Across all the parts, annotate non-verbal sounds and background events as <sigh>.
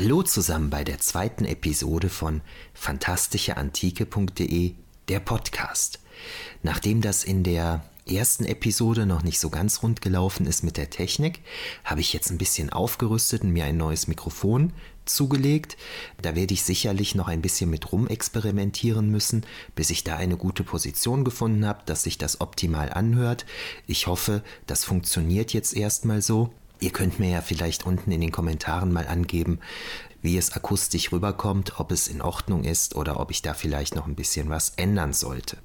Hallo zusammen bei der zweiten Episode von fantastischeantike.de, der Podcast. Nachdem das in der ersten Episode noch nicht so ganz rund gelaufen ist mit der Technik, habe ich jetzt ein bisschen aufgerüstet und mir ein neues Mikrofon zugelegt. Da werde ich sicherlich noch ein bisschen mit rumexperimentieren müssen, bis ich da eine gute Position gefunden habe, dass sich das optimal anhört. Ich hoffe, das funktioniert jetzt erstmal so. Ihr könnt mir ja vielleicht unten in den Kommentaren mal angeben, wie es akustisch rüberkommt, ob es in Ordnung ist oder ob ich da vielleicht noch ein bisschen was ändern sollte.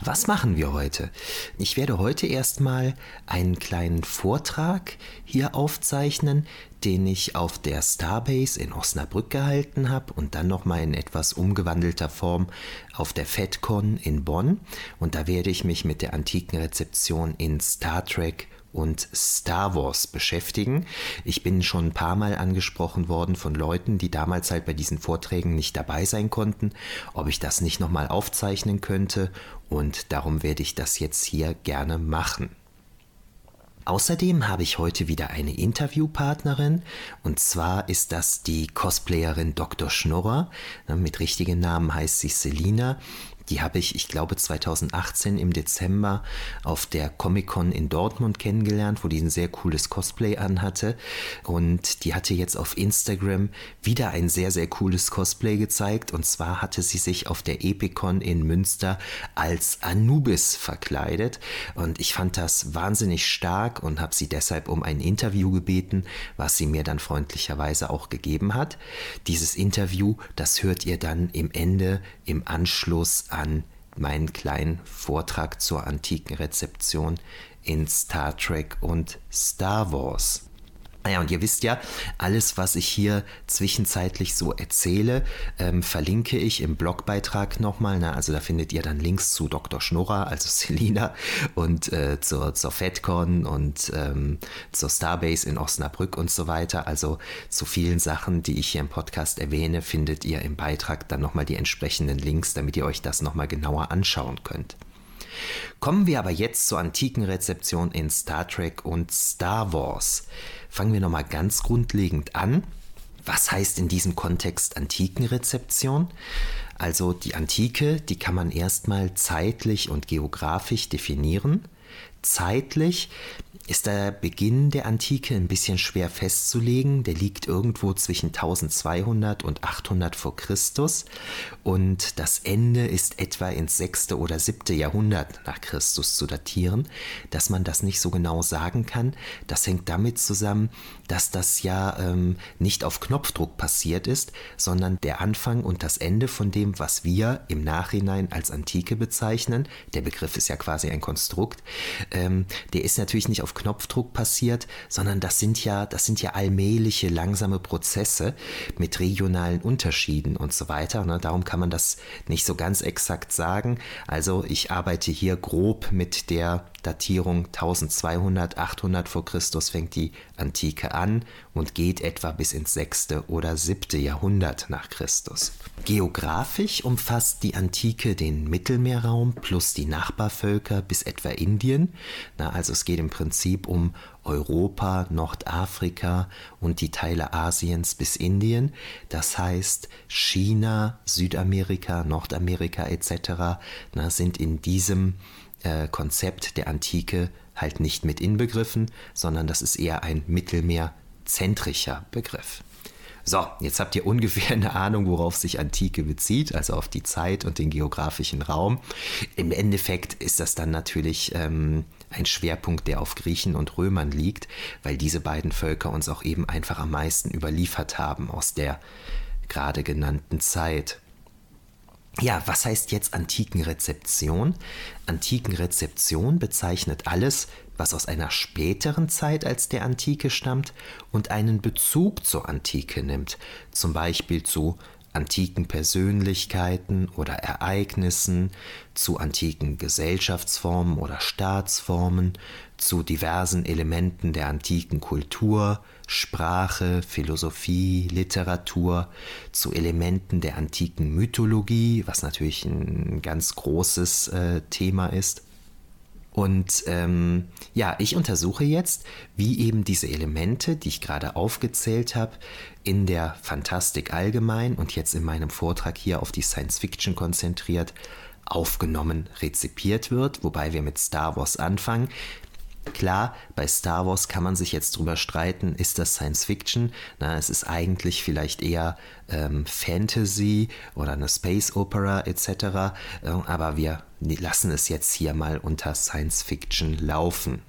Was machen wir heute? Ich werde heute erstmal einen kleinen Vortrag hier aufzeichnen, den ich auf der Starbase in Osnabrück gehalten habe und dann nochmal in etwas umgewandelter Form auf der FedCon in Bonn. Und da werde ich mich mit der antiken Rezeption in Star Trek und Star Wars beschäftigen. Ich bin schon ein paar Mal angesprochen worden von Leuten, die damals halt bei diesen Vorträgen nicht dabei sein konnten, ob ich das nicht nochmal aufzeichnen könnte und darum werde ich das jetzt hier gerne machen. Außerdem habe ich heute wieder eine Interviewpartnerin und zwar ist das die Cosplayerin Dr. Schnorrer. Mit richtigen Namen heißt sie Selina die habe ich, ich glaube, 2018 im Dezember auf der Comic-Con in Dortmund kennengelernt, wo die ein sehr cooles Cosplay anhatte. Und die hatte jetzt auf Instagram wieder ein sehr, sehr cooles Cosplay gezeigt. Und zwar hatte sie sich auf der Epicon in Münster als Anubis verkleidet. Und ich fand das wahnsinnig stark und habe sie deshalb um ein Interview gebeten, was sie mir dann freundlicherweise auch gegeben hat. Dieses Interview, das hört ihr dann im Ende, im Anschluss an meinen kleinen Vortrag zur antiken Rezeption in Star Trek und Star Wars. Naja, und ihr wisst ja, alles, was ich hier zwischenzeitlich so erzähle, ähm, verlinke ich im Blogbeitrag nochmal. Ne? Also da findet ihr dann Links zu Dr. Schnurrer, also <laughs> Selina, und äh, zur, zur FedCon und ähm, zur Starbase in Osnabrück und so weiter. Also zu vielen Sachen, die ich hier im Podcast erwähne, findet ihr im Beitrag dann nochmal die entsprechenden Links, damit ihr euch das nochmal genauer anschauen könnt. Kommen wir aber jetzt zur antiken Rezeption in Star Trek und Star Wars. Fangen wir nochmal ganz grundlegend an. Was heißt in diesem Kontext Antikenrezeption? Also die Antike, die kann man erstmal zeitlich und geografisch definieren. Zeitlich ist der Beginn der Antike ein bisschen schwer festzulegen. Der liegt irgendwo zwischen 1200 und 800 vor Christus und das Ende ist etwa ins 6. oder 7. Jahrhundert nach Christus zu datieren. Dass man das nicht so genau sagen kann, das hängt damit zusammen, dass das ja ähm, nicht auf Knopfdruck passiert ist, sondern der Anfang und das Ende von dem, was wir im Nachhinein als Antike bezeichnen, der Begriff ist ja quasi ein Konstrukt, ähm, der ist natürlich nicht auf Knopfdruck passiert, sondern das sind ja, das sind ja allmähliche, langsame Prozesse mit regionalen Unterschieden und so weiter. Ne? Darum kann man das nicht so ganz exakt sagen. Also ich arbeite hier grob mit der Datierung 1200, 800 vor Christus fängt die Antike an und geht etwa bis ins 6. oder 7. Jahrhundert nach Christus. Geografisch umfasst die Antike den Mittelmeerraum plus die Nachbarvölker bis etwa Indien. Na, also es geht im Prinzip um Europa, Nordafrika und die Teile Asiens bis Indien. Das heißt, China, Südamerika, Nordamerika etc. Na, sind in diesem äh, Konzept der Antike halt nicht mit inbegriffen, sondern das ist eher ein mittelmeerzentrischer Begriff. So, jetzt habt ihr ungefähr eine Ahnung, worauf sich Antike bezieht, also auf die Zeit und den geografischen Raum. Im Endeffekt ist das dann natürlich ähm, ein Schwerpunkt, der auf Griechen und Römern liegt, weil diese beiden Völker uns auch eben einfach am meisten überliefert haben aus der gerade genannten Zeit. Ja, was heißt jetzt Antikenrezeption? Antikenrezeption bezeichnet alles, was aus einer späteren Zeit als der Antike stammt und einen Bezug zur Antike nimmt, zum Beispiel zu antiken Persönlichkeiten oder Ereignissen, zu antiken Gesellschaftsformen oder Staatsformen, zu diversen Elementen der antiken Kultur, Sprache, Philosophie, Literatur, zu Elementen der antiken Mythologie, was natürlich ein ganz großes äh, Thema ist, Und ähm, ja, ich untersuche jetzt, wie eben diese Elemente, die ich gerade aufgezählt habe, in der Fantastik allgemein und jetzt in meinem Vortrag hier auf die Science Fiction konzentriert, aufgenommen, rezipiert wird, wobei wir mit Star Wars anfangen. Klar, bei Star Wars kann man sich jetzt drüber streiten, ist das Science Fiction? Na, es ist eigentlich vielleicht eher ähm, Fantasy oder eine Space Opera etc. Äh, aber wir lassen es jetzt hier mal unter Science Fiction laufen.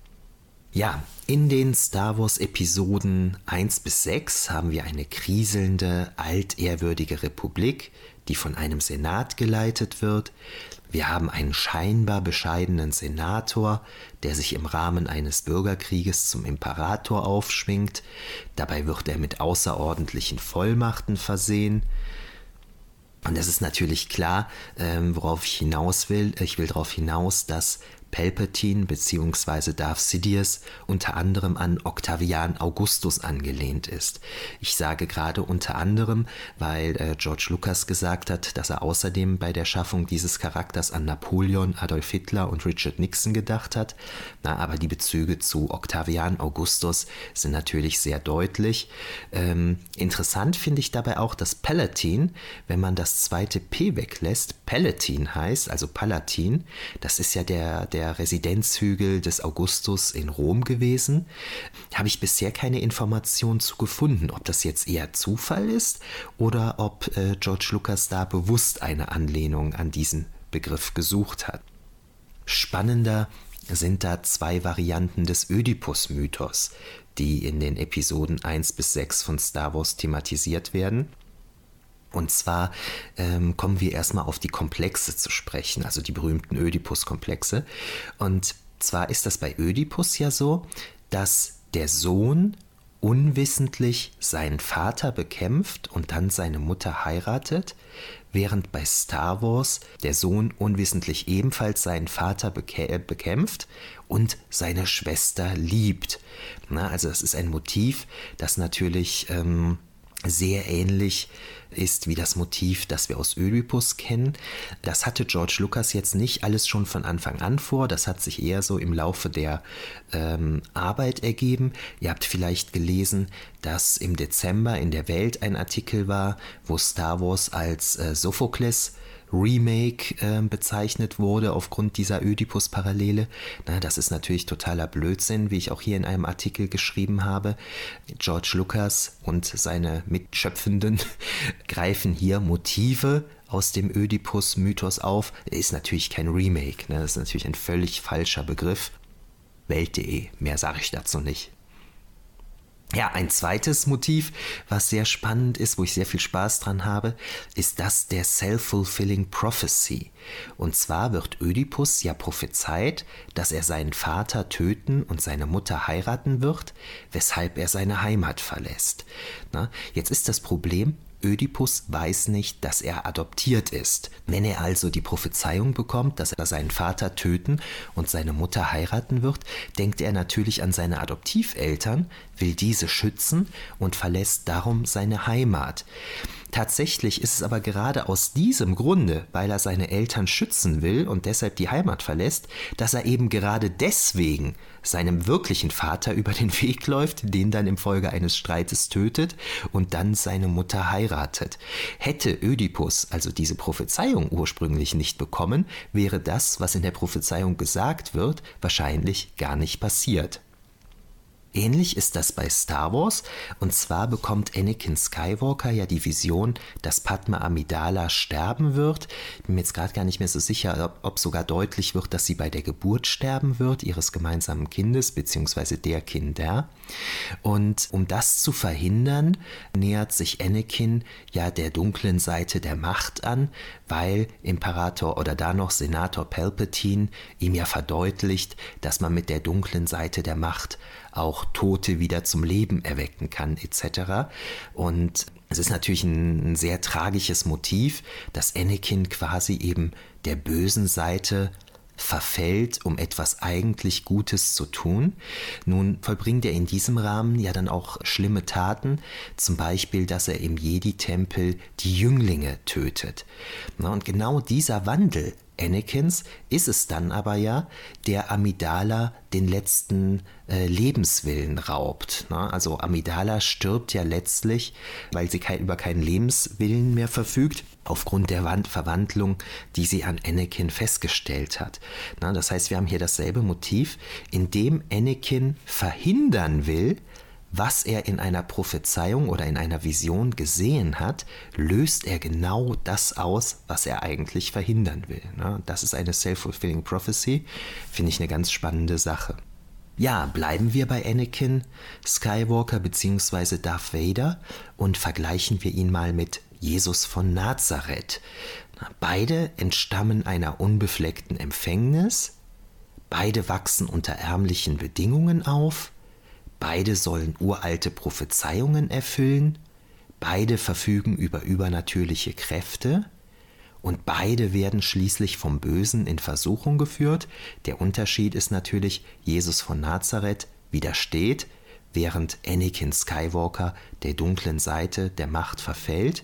Ja, in den Star Wars Episoden 1 bis 6 haben wir eine kriselnde, altehrwürdige Republik, die von einem Senat geleitet wird. Wir haben einen scheinbar bescheidenen Senator, der sich im Rahmen eines Bürgerkrieges zum Imperator aufschwingt. Dabei wird er mit außerordentlichen Vollmachten versehen. Und es ist natürlich klar, ähm, worauf ich hinaus will. Ich will darauf hinaus, dass Palpatine bzw. Darth Sidious unter anderem an Octavian Augustus angelehnt ist. Ich sage gerade unter anderem, weil äh, George Lucas gesagt hat, dass er außerdem bei der Schaffung dieses Charakters an Napoleon, Adolf Hitler und Richard Nixon gedacht hat. Na, aber die Bezüge zu Octavian Augustus sind natürlich sehr deutlich. Ähm, interessant finde ich dabei auch, dass Palatine, wenn man das zweite P weglässt, Palatine heißt, also Palatin, das ist ja der, der der Residenzhügel des Augustus in Rom gewesen. Habe ich bisher keine Information zu gefunden, ob das jetzt eher Zufall ist oder ob äh, George Lucas da bewusst eine Anlehnung an diesen Begriff gesucht hat. Spannender sind da zwei Varianten des Ödipus-Mythos, die in den Episoden 1 bis 6 von Star Wars thematisiert werden. Und zwar ähm, kommen wir erstmal auf die Komplexe zu sprechen, also die berühmten Ödipus-Komplexe. Und zwar ist das bei Ödipus ja so, dass der Sohn unwissentlich seinen Vater bekämpft und dann seine Mutter heiratet, während bei Star Wars der Sohn unwissentlich ebenfalls seinen Vater bekä bekämpft und seine Schwester liebt. Na, also das ist ein Motiv, das natürlich ähm, sehr ähnlich ist wie das Motiv, das wir aus Ödipus kennen. Das hatte George Lucas jetzt nicht alles schon von Anfang an vor. Das hat sich eher so im Laufe der ähm, Arbeit ergeben. Ihr habt vielleicht gelesen, dass im Dezember in der Welt ein Artikel war, wo Star Wars als äh, Sophokles Remake äh, bezeichnet wurde aufgrund dieser Ödipus-Parallele. das ist natürlich totaler Blödsinn, wie ich auch hier in einem Artikel geschrieben habe. George Lucas und seine Mitschöpfenden <laughs> greifen hier Motive aus dem Ödipus-Mythos auf. Ist natürlich kein Remake, ne? das ist natürlich ein völlig falscher Begriff. Welt.de, mehr sage ich dazu nicht. Ja, ein zweites Motiv, was sehr spannend ist, wo ich sehr viel Spaß dran habe, ist das der Self-Fulfilling Prophecy. Und zwar wird Ödipus ja prophezeit, dass er seinen Vater töten und seine Mutter heiraten wird, weshalb er seine Heimat verlässt. Na, jetzt ist das Problem, Ödipus weiß nicht, dass er adoptiert ist. Wenn er also die Prophezeiung bekommt, dass er seinen Vater töten und seine Mutter heiraten wird, denkt er natürlich an seine Adoptiveltern, will diese schützen und verlässt darum seine Heimat. Tatsächlich ist es aber gerade aus diesem Grunde, weil er seine Eltern schützen will und deshalb die Heimat verlässt, dass er eben gerade deswegen seinem wirklichen Vater über den Weg läuft, den dann im Folge eines Streites tötet und dann seine Mutter heiratet. Hätte Ödipus also diese Prophezeiung ursprünglich nicht bekommen, wäre das, was in der Prophezeiung gesagt wird, wahrscheinlich gar nicht passiert. Ähnlich ist das bei Star Wars, und zwar bekommt Anakin Skywalker ja die Vision, dass Padma Amidala sterben wird. Ich bin mir jetzt gerade gar nicht mehr so sicher, ob, ob, sogar deutlich wird, dass sie bei der Geburt sterben wird, ihres gemeinsamen Kindes, beziehungsweise der Kinder. Und um das zu verhindern, nähert sich Anakin ja der dunklen Seite der Macht an, weil Imperator oder da noch Senator Palpatine ihm ja verdeutlicht, dass man mit der dunklen Seite der Macht auch Tote wieder zum Leben erwecken kann, etc. Und es ist natürlich ein, sehr tragisches Motiv, dass Anakin quasi eben der bösen Seite verfällt, um etwas eigentlich Gutes zu tun. Nun vollbringt er in diesem Rahmen ja dann auch schlimme Taten, zum Beispiel, dass er im Jedi-Tempel die Jünglinge tötet. Und genau dieser Wandel Anakins ist es dann aber ja, der Amidala den letzten äh, Lebenswillen raubt. Ne? Also Amidala stirbt ja letztlich, weil sie kein, über keinen Lebenswillen mehr verfügt, aufgrund der Wand Verwandlung, die sie an Anakin festgestellt hat. Ne? Das heißt, wir haben hier dasselbe Motiv, in dem Anakin verhindern will, was er in einer Prophezeiung oder in einer Vision gesehen hat, löst er genau das aus, was er eigentlich verhindern will. Ne? Das ist eine self-fulfilling prophecy, finde ich eine ganz spannende Sache. Ja, bleiben wir bei Anakin Skywalker bzw. Darth Vader und vergleichen wir ihn mal mit Jesus von Nazareth. Beide entstammen einer unbefleckten Empfängnis, beide wachsen unter ärmlichen Bedingungen auf, Beide sollen uralte Prophezeiungen erfüllen, beide verfügen über übernatürliche Kräfte und beide werden schließlich vom Bösen in Versuchung geführt. Der Unterschied ist natürlich, Jesus von Nazareth widersteht, während Anakin Skywalker der dunklen Seite der Macht verfällt.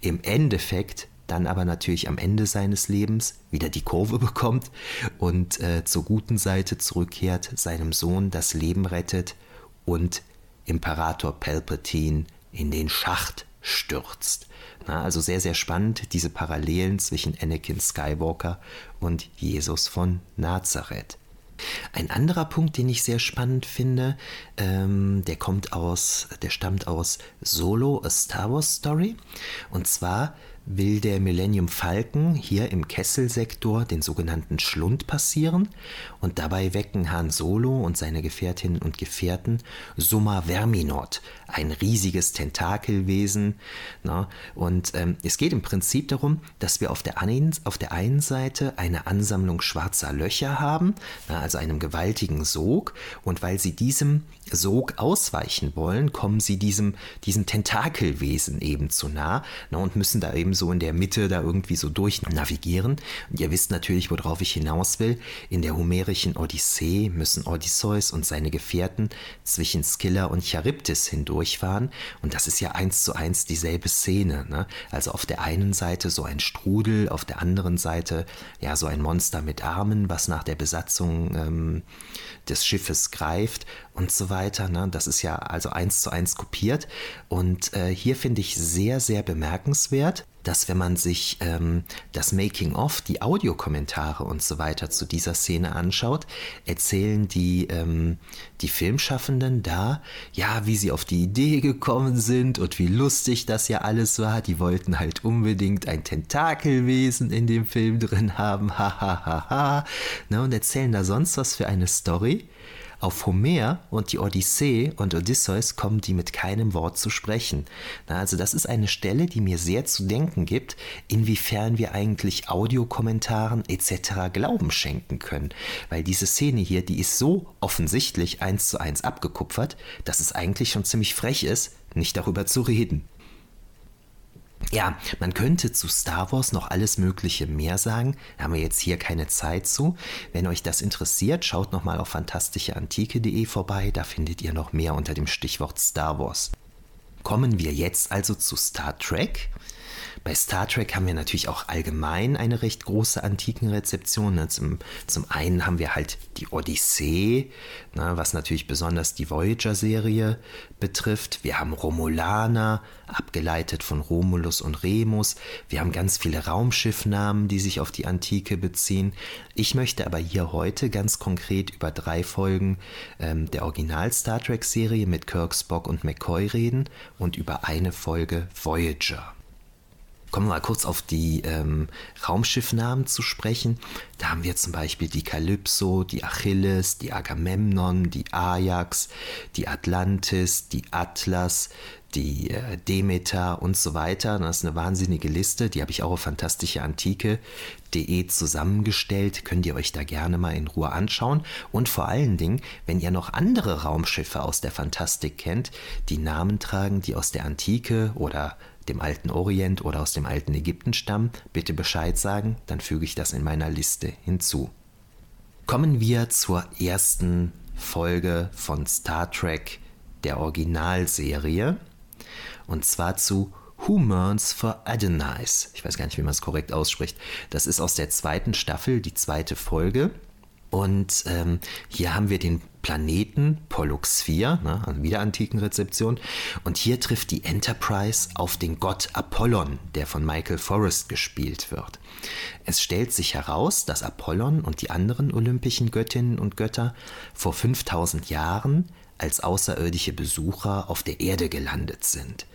Im Endeffekt dann aber natürlich am Ende seines Lebens wieder die Kurve <laughs> bekommt und äh, zur guten Seite zurückkehrt, seinem Sohn das Leben rettet und Imperator Palpatine in den Schacht stürzt. Na, also sehr, sehr spannend, diese Parallelen zwischen Anakin Skywalker und Jesus von Nazareth. Ein anderer Punkt, den ich sehr spannend finde, ähm, der kommt aus, der stammt aus Solo, A Star Wars Story. Und zwar will der Millennium Falcon hier im Kesselsektor den sogenannten Schlund passieren und dabei wecken Han Solo und seine Gefährtinnen und Gefährten Summa Verminot, ein riesiges Tentakelwesen. Na, und ähm, es geht im Prinzip darum, dass wir auf der, einen, auf der einen Seite eine Ansammlung schwarzer Löcher haben, na, also einem gewaltigen Sog, und weil sie diesem Sog ausweichen wollen, kommen sie diesem, diesem Tentakelwesen eben zu nah na, und müssen da eben so in der Mitte da irgendwie so durch navigieren. Und ihr wisst natürlich, worauf ich hinaus will. In der homerischen Odyssee müssen Odysseus und seine Gefährten zwischen Skylla und Charybdis hindurchfahren. Und das ist ja eins zu eins dieselbe Szene. Ne? Also auf der einen Seite so ein Strudel, auf der anderen Seite ja so ein Monster mit Armen, was nach der Besatzung ähm, des Schiffes greift und so weiter. Ne? Das ist ja also eins zu eins kopiert. Und äh, hier finde ich sehr, sehr bemerkenswert, dass wenn man sich ähm, das Making-of, die Audiokommentare und so weiter zu dieser Szene anschaut, erzählen die, ähm, die Filmschaffenden da, ja, wie sie auf die Idee gekommen sind und wie lustig das ja alles war. Die wollten halt unbedingt ein Tentakelwesen in dem Film drin haben, ha ha ha ha. Ne, und erzählen da sonst was für eine Story. Auf Homer und die Odyssee und Odysseus kommen die mit keinem Wort zu sprechen. Na, also das ist eine Stelle, die mir sehr zu denken gibt, inwiefern wir eigentlich Audiokommentaren etc. Glauben schenken können. Weil diese Szene hier, die ist so offensichtlich eins zu eins abgekupfert, dass es eigentlich schon ziemlich frech ist, nicht darüber zu reden. Ja, man könnte zu Star Wars noch alles Mögliche mehr sagen, da haben wir jetzt hier keine Zeit zu. Wenn euch das interessiert, schaut nochmal auf fantastischeantike.de vorbei, da findet ihr noch mehr unter dem Stichwort Star Wars. Kommen wir jetzt also zu Star Trek. Bei Star Trek haben wir natürlich auch allgemein eine recht große Antikenrezeption. Ne? Zum, zum einen haben wir halt die Odyssee, ne? was natürlich besonders die Voyager-Serie betrifft. Wir haben Romulaner, abgeleitet von Romulus und Remus. Wir haben ganz viele Raumschiffnamen, die sich auf die Antike beziehen. Ich möchte aber hier heute ganz konkret über drei Folgen ähm, der Original Star Trek-Serie mit Kirk, Spock und McCoy reden und über eine Folge Voyager. Kommen wir mal kurz auf die ähm, Raumschiffnamen zu sprechen. Da haben wir zum Beispiel die Kalypso, die Achilles, die Agamemnon, die Ajax, die Atlantis, die Atlas, die äh, Demeter und so weiter. Das ist eine wahnsinnige Liste, die habe ich auch auf fantastischeantike.de zusammengestellt. Könnt ihr euch da gerne mal in Ruhe anschauen. Und vor allen Dingen, wenn ihr noch andere Raumschiffe aus der Fantastik kennt, die Namen tragen, die aus der Antike oder dem alten Orient oder aus dem alten Ägypten stammen, bitte Bescheid sagen, dann füge ich das in meiner Liste hinzu. Kommen wir zur ersten Folge von Star Trek der Originalserie und zwar zu Who Mourns for Adonais. Ich weiß gar nicht, wie man es korrekt ausspricht. Das ist aus der zweiten Staffel, die zweite Folge. Und ähm, hier haben wir den Planeten Pollux 4, ne, also wieder Antikenrezeption. Und hier trifft die Enterprise auf den Gott Apollon, der von Michael Forrest gespielt wird. Es stellt sich heraus, dass Apollon und die anderen olympischen Göttinnen und Götter vor 5000 Jahren als außerirdische Besucher auf der Erde gelandet sind.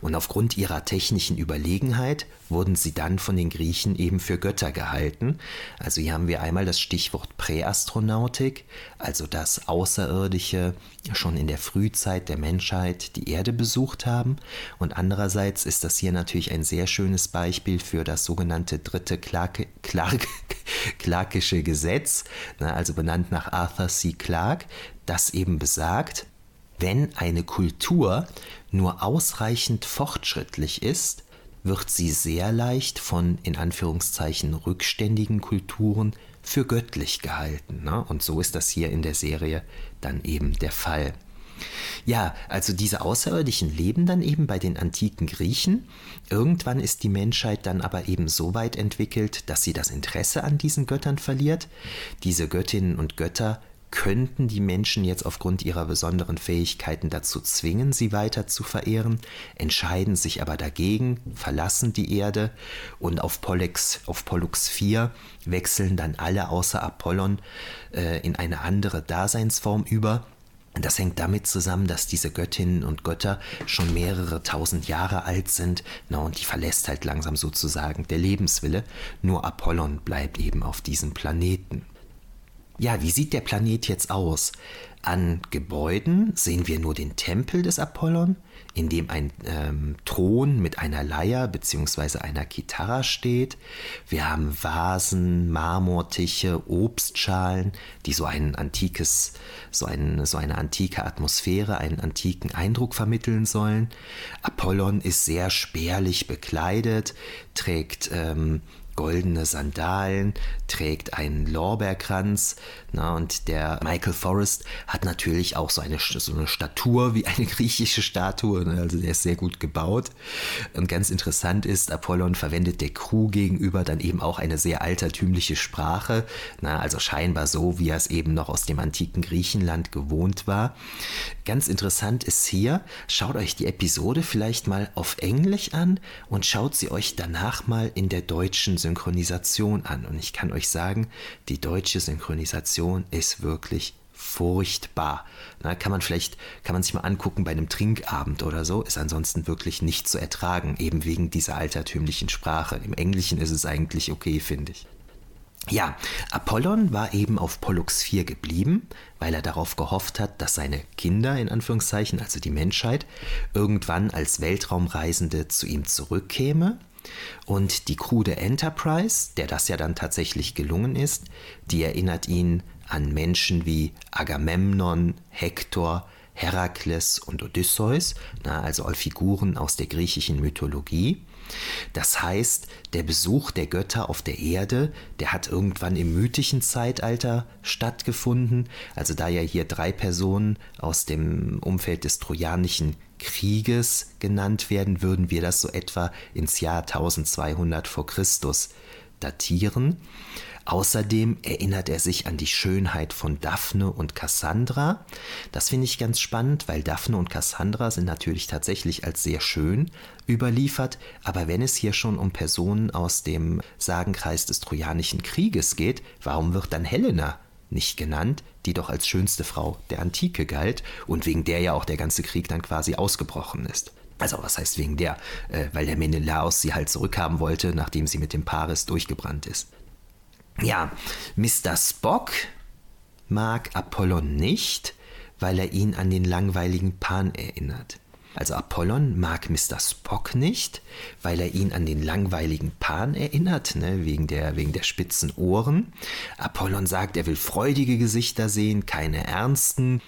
Und aufgrund ihrer technischen Überlegenheit wurden sie dann von den Griechen eben für Götter gehalten. Also hier haben wir einmal das Stichwort Präastronautik, also dass Außerirdische schon in der Frühzeit der Menschheit die Erde besucht haben. Und andererseits ist das hier natürlich ein sehr schönes Beispiel für das sogenannte dritte Clarke, Clarke, <laughs> Clarkische Gesetz, ne, also benannt nach Arthur C. Clarke, das eben besagt, wenn eine Kultur nur ausreichend fortschrittlich ist, wird sie sehr leicht von in Anführungszeichen rückständigen Kulturen für göttlich gehalten. Ne? Und so ist das hier in der Serie dann eben der Fall. Ja, also diese Außerirdischen leben dann eben bei den antiken Griechen. Irgendwann ist die Menschheit dann aber eben so weit entwickelt, dass sie das Interesse an diesen Göttern verliert. Diese Göttinnen und Götter könnten die Menschen jetzt aufgrund ihrer besonderen Fähigkeiten dazu zwingen, sie weiter zu verehren, entscheiden sich aber dagegen, verlassen die Erde und auf Pollux, auf Pollux 4 wechseln dann alle außer Apollon äh, in eine andere Daseinsform über. Das hängt damit zusammen, dass diese Göttinnen und Götter schon mehrere tausend Jahre alt sind, na, und die verlässt halt langsam sozusagen der Lebenswille. Nur Apollon bleibt eben auf diesem Planeten. Ja, wie sieht der Planet jetzt aus? An Gebäuden sehen wir nur den Tempel des Apollon, in dem ein ähm, Thron mit einer Leier bzw. einer Gitarre steht. Wir haben Vasen, Marmortische, Obstschalen, die so ein antikes, so, ein, so eine antike Atmosphäre, einen antiken Eindruck vermitteln sollen. Apollon ist sehr spärlich bekleidet, trägt ähm, goldene Sandalen, trägt einen Lorbeerkranz. Na, und der Michael Forrest hat natürlich auch so eine, so eine Statur wie eine <laughs> griechische Statue. Ne? Also der ist sehr gut gebaut. Und ganz interessant ist, Apollon verwendet der Crew gegenüber dann eben auch eine sehr altertümliche Sprache. Na, also scheinbar so, wie er es eben noch aus dem antiken Griechenland gewohnt war. Ganz interessant ist hier, schaut euch die Episode vielleicht mal auf Englisch an und schaut sie euch danach mal in der deutschen Synchronisation an. Und ich kann euch sagen, die deutsche Synchronisation ist wirklich furchtbar. Na, kann man vielleicht, kann man sich mal angucken bei einem Trinkabend oder so, ist ansonsten wirklich nicht zu ertragen, eben wegen dieser altertümlichen Sprache. Im Englischen ist es eigentlich okay, finde ich. Ja, Apollon war eben auf Pollux 4 geblieben, weil er darauf gehofft hat, dass seine Kinder, in Anführungszeichen, also die Menschheit, irgendwann als Weltraumreisende zu ihm zurückkäme und die der Enterprise, der das ja dann tatsächlich gelungen ist, die erinnert ihn an Menschen wie Agamemnon, Hektor, Herakles und Odysseus, also Figuren aus der griechischen Mythologie. Das heißt, der Besuch der Götter auf der Erde, der hat irgendwann im mythischen Zeitalter stattgefunden. Also da ja hier drei Personen aus dem Umfeld des Trojanischen Krieges genannt werden, würden wir das so etwa ins Jahr 1200 vor Christus datieren. Außerdem erinnert er sich an die Schönheit von Daphne und Cassandra. Das finde ich ganz spannend, weil Daphne und Cassandra sind natürlich tatsächlich als sehr schön überliefert, aber wenn es hier schon um Personen aus dem Sagenkreis des Trojanischen Krieges geht, warum wird dann Helena nicht genannt, die doch als schönste Frau der Antike galt und wegen der ja auch der ganze Krieg dann quasi ausgebrochen ist? Also was heißt wegen der? Äh, weil der Menelaos sie halt zurückhaben wollte, nachdem sie mit dem Paris durchgebrannt ist. Ja, Mr. Spock mag Apollon nicht, weil er ihn an den langweiligen Pan erinnert. Also Apollon mag Mr. Spock nicht, weil er ihn an den langweiligen Pan erinnert, ne, wegen, der, wegen der spitzen Ohren. Apollon sagt, er will freudige Gesichter sehen, keine ernsten.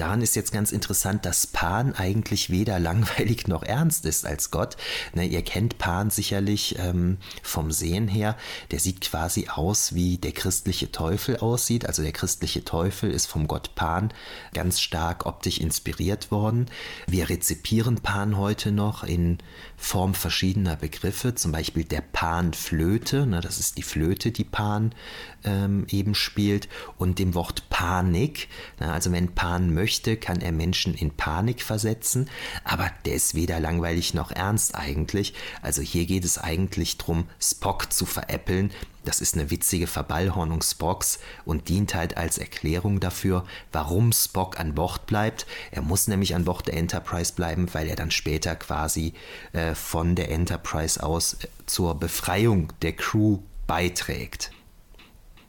Daran ist jetzt ganz interessant, dass Pan eigentlich weder langweilig noch ernst ist als Gott. Ne, ihr kennt Pan sicherlich ähm, vom Sehen her. Der sieht quasi aus, wie der christliche Teufel aussieht. Also der christliche Teufel ist vom Gott Pan ganz stark optisch inspiriert worden. Wir rezipieren Pan heute noch in Form verschiedener Begriffe, zum Beispiel der Panflöte, ne, das ist die Flöte, die Pan ähm, eben spielt, und dem Wort Panik. Ne, also wenn Pan möchte, kann er Menschen in Panik versetzen, aber der ist weder langweilig noch ernst eigentlich. Also hier geht es eigentlich darum, Spock zu veräppeln, das ist eine witzige Verballhornung Spocks und dient halt als Erklärung dafür, warum Spock an Bord bleibt. Er muss nämlich an Bord der Enterprise bleiben, weil er dann später quasi äh, von der Enterprise aus äh, zur Befreiung der Crew beiträgt.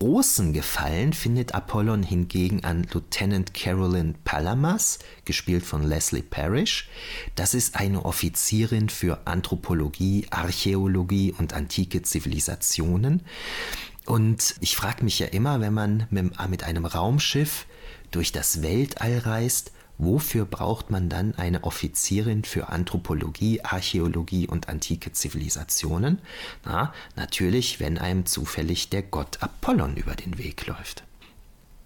Großen Gefallen findet Apollon hingegen an Lieutenant Carolyn Palamas, gespielt von Leslie Parrish. Das ist eine Offizierin für Anthropologie, Archäologie und antike Zivilisationen. Und ich frage mich ja immer, wenn man mit einem Raumschiff durch das Weltall reist, wofür braucht man dann eine Offizierin für Anthropologie, Archäologie und antike Zivilisationen? Na, natürlich, wenn einem zufällig der Gott Apollon über den Weg läuft.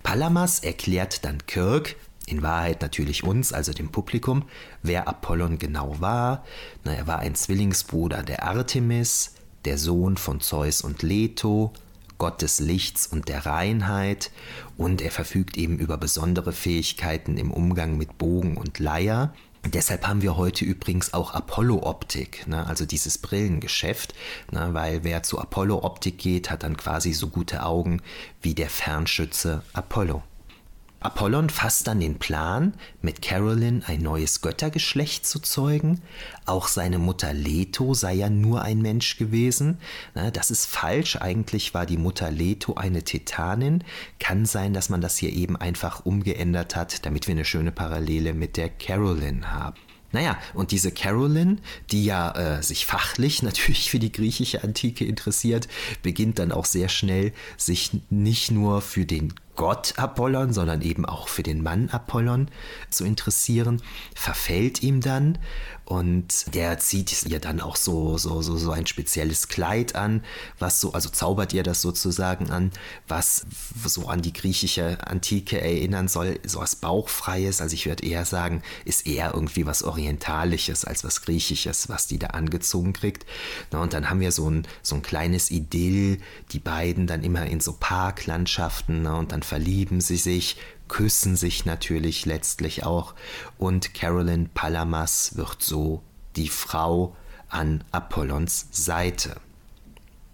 Palamas erklärt dann Kirk, in Wahrheit natürlich uns, also dem Publikum, wer Apollon genau war. Na, er war ein Zwillingsbruder der Artemis, der Sohn von Zeus und Leto, Gott des Lichts und der Reinheit und er verfügt eben über besondere Fähigkeiten im Umgang mit Bogen und Leier. Deshalb haben wir heute übrigens auch Apollo-Optik, ne, also dieses Brillengeschäft, ne, weil wer zu Apollo-Optik geht, hat dann quasi so gute Augen wie der Fernschütze Apollo. Apollon fasst dann den Plan, mit Carolyn ein neues Göttergeschlecht zu zeugen. Auch seine Mutter Leto sei ja nur ein Mensch gewesen. Das ist falsch. Eigentlich war die Mutter Leto eine Titanin. Kann sein, dass man das hier eben einfach umgeändert hat, damit wir eine schöne Parallele mit der Carolyn haben. Naja, und diese Carolyn, die ja äh, sich fachlich <laughs> natürlich für die griechische Antike interessiert, beginnt dann auch sehr schnell, sich nicht nur für den Gott Apollon, sondern eben auch für den Mann Apollon zu interessieren, verfällt ihm dann und der zieht ihr dann auch so, so, so, so ein spezielles Kleid an, was so, also zaubert ihr das sozusagen an, was so an die griechische Antike erinnern soll, so was Bauchfreies. Also ich würde eher sagen, ist eher irgendwie was Orientalisches als was Griechisches, was die da angezogen kriegt. Na, und dann haben wir so ein, so ein kleines Idyll, die beiden dann immer in so Parklandschaften na, und dann verlieben sie sich, küssen sich natürlich letztlich auch und Carolyn Palamas wird so die Frau an Apollons Seite.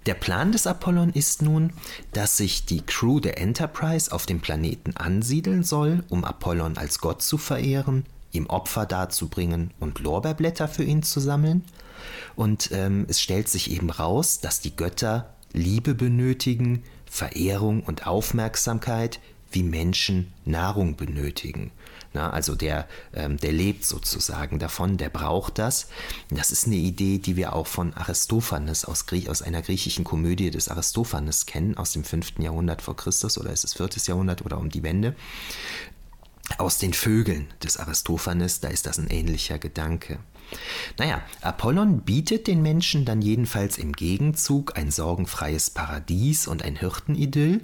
Der Plan des Apollon ist nun, dass sich die Crew der Enterprise auf dem Planeten ansiedeln soll, um Apollon als Gott zu verehren, ihm Opfer darzubringen und Lorbeerblätter für ihn zu sammeln. Und ähm, es stellt sich eben raus, dass die Götter Liebe benötigen, Verehrung und Aufmerksamkeit, wie Menschen Nahrung benötigen. Na, also der, ähm, der lebt sozusagen davon, der braucht das. Das ist eine Idee, die wir auch von Aristophanes aus, Griech, aus einer griechischen Komödie des Aristophanes kennen, aus dem 5. Jahrhundert vor Christus oder ist es 4. Jahrhundert oder um die Wende. Aus den Vögeln des Aristophanes, da ist das ein ähnlicher Gedanke. Naja, Apollon bietet den Menschen dann jedenfalls im Gegenzug ein sorgenfreies Paradies und ein Hirtenidyll,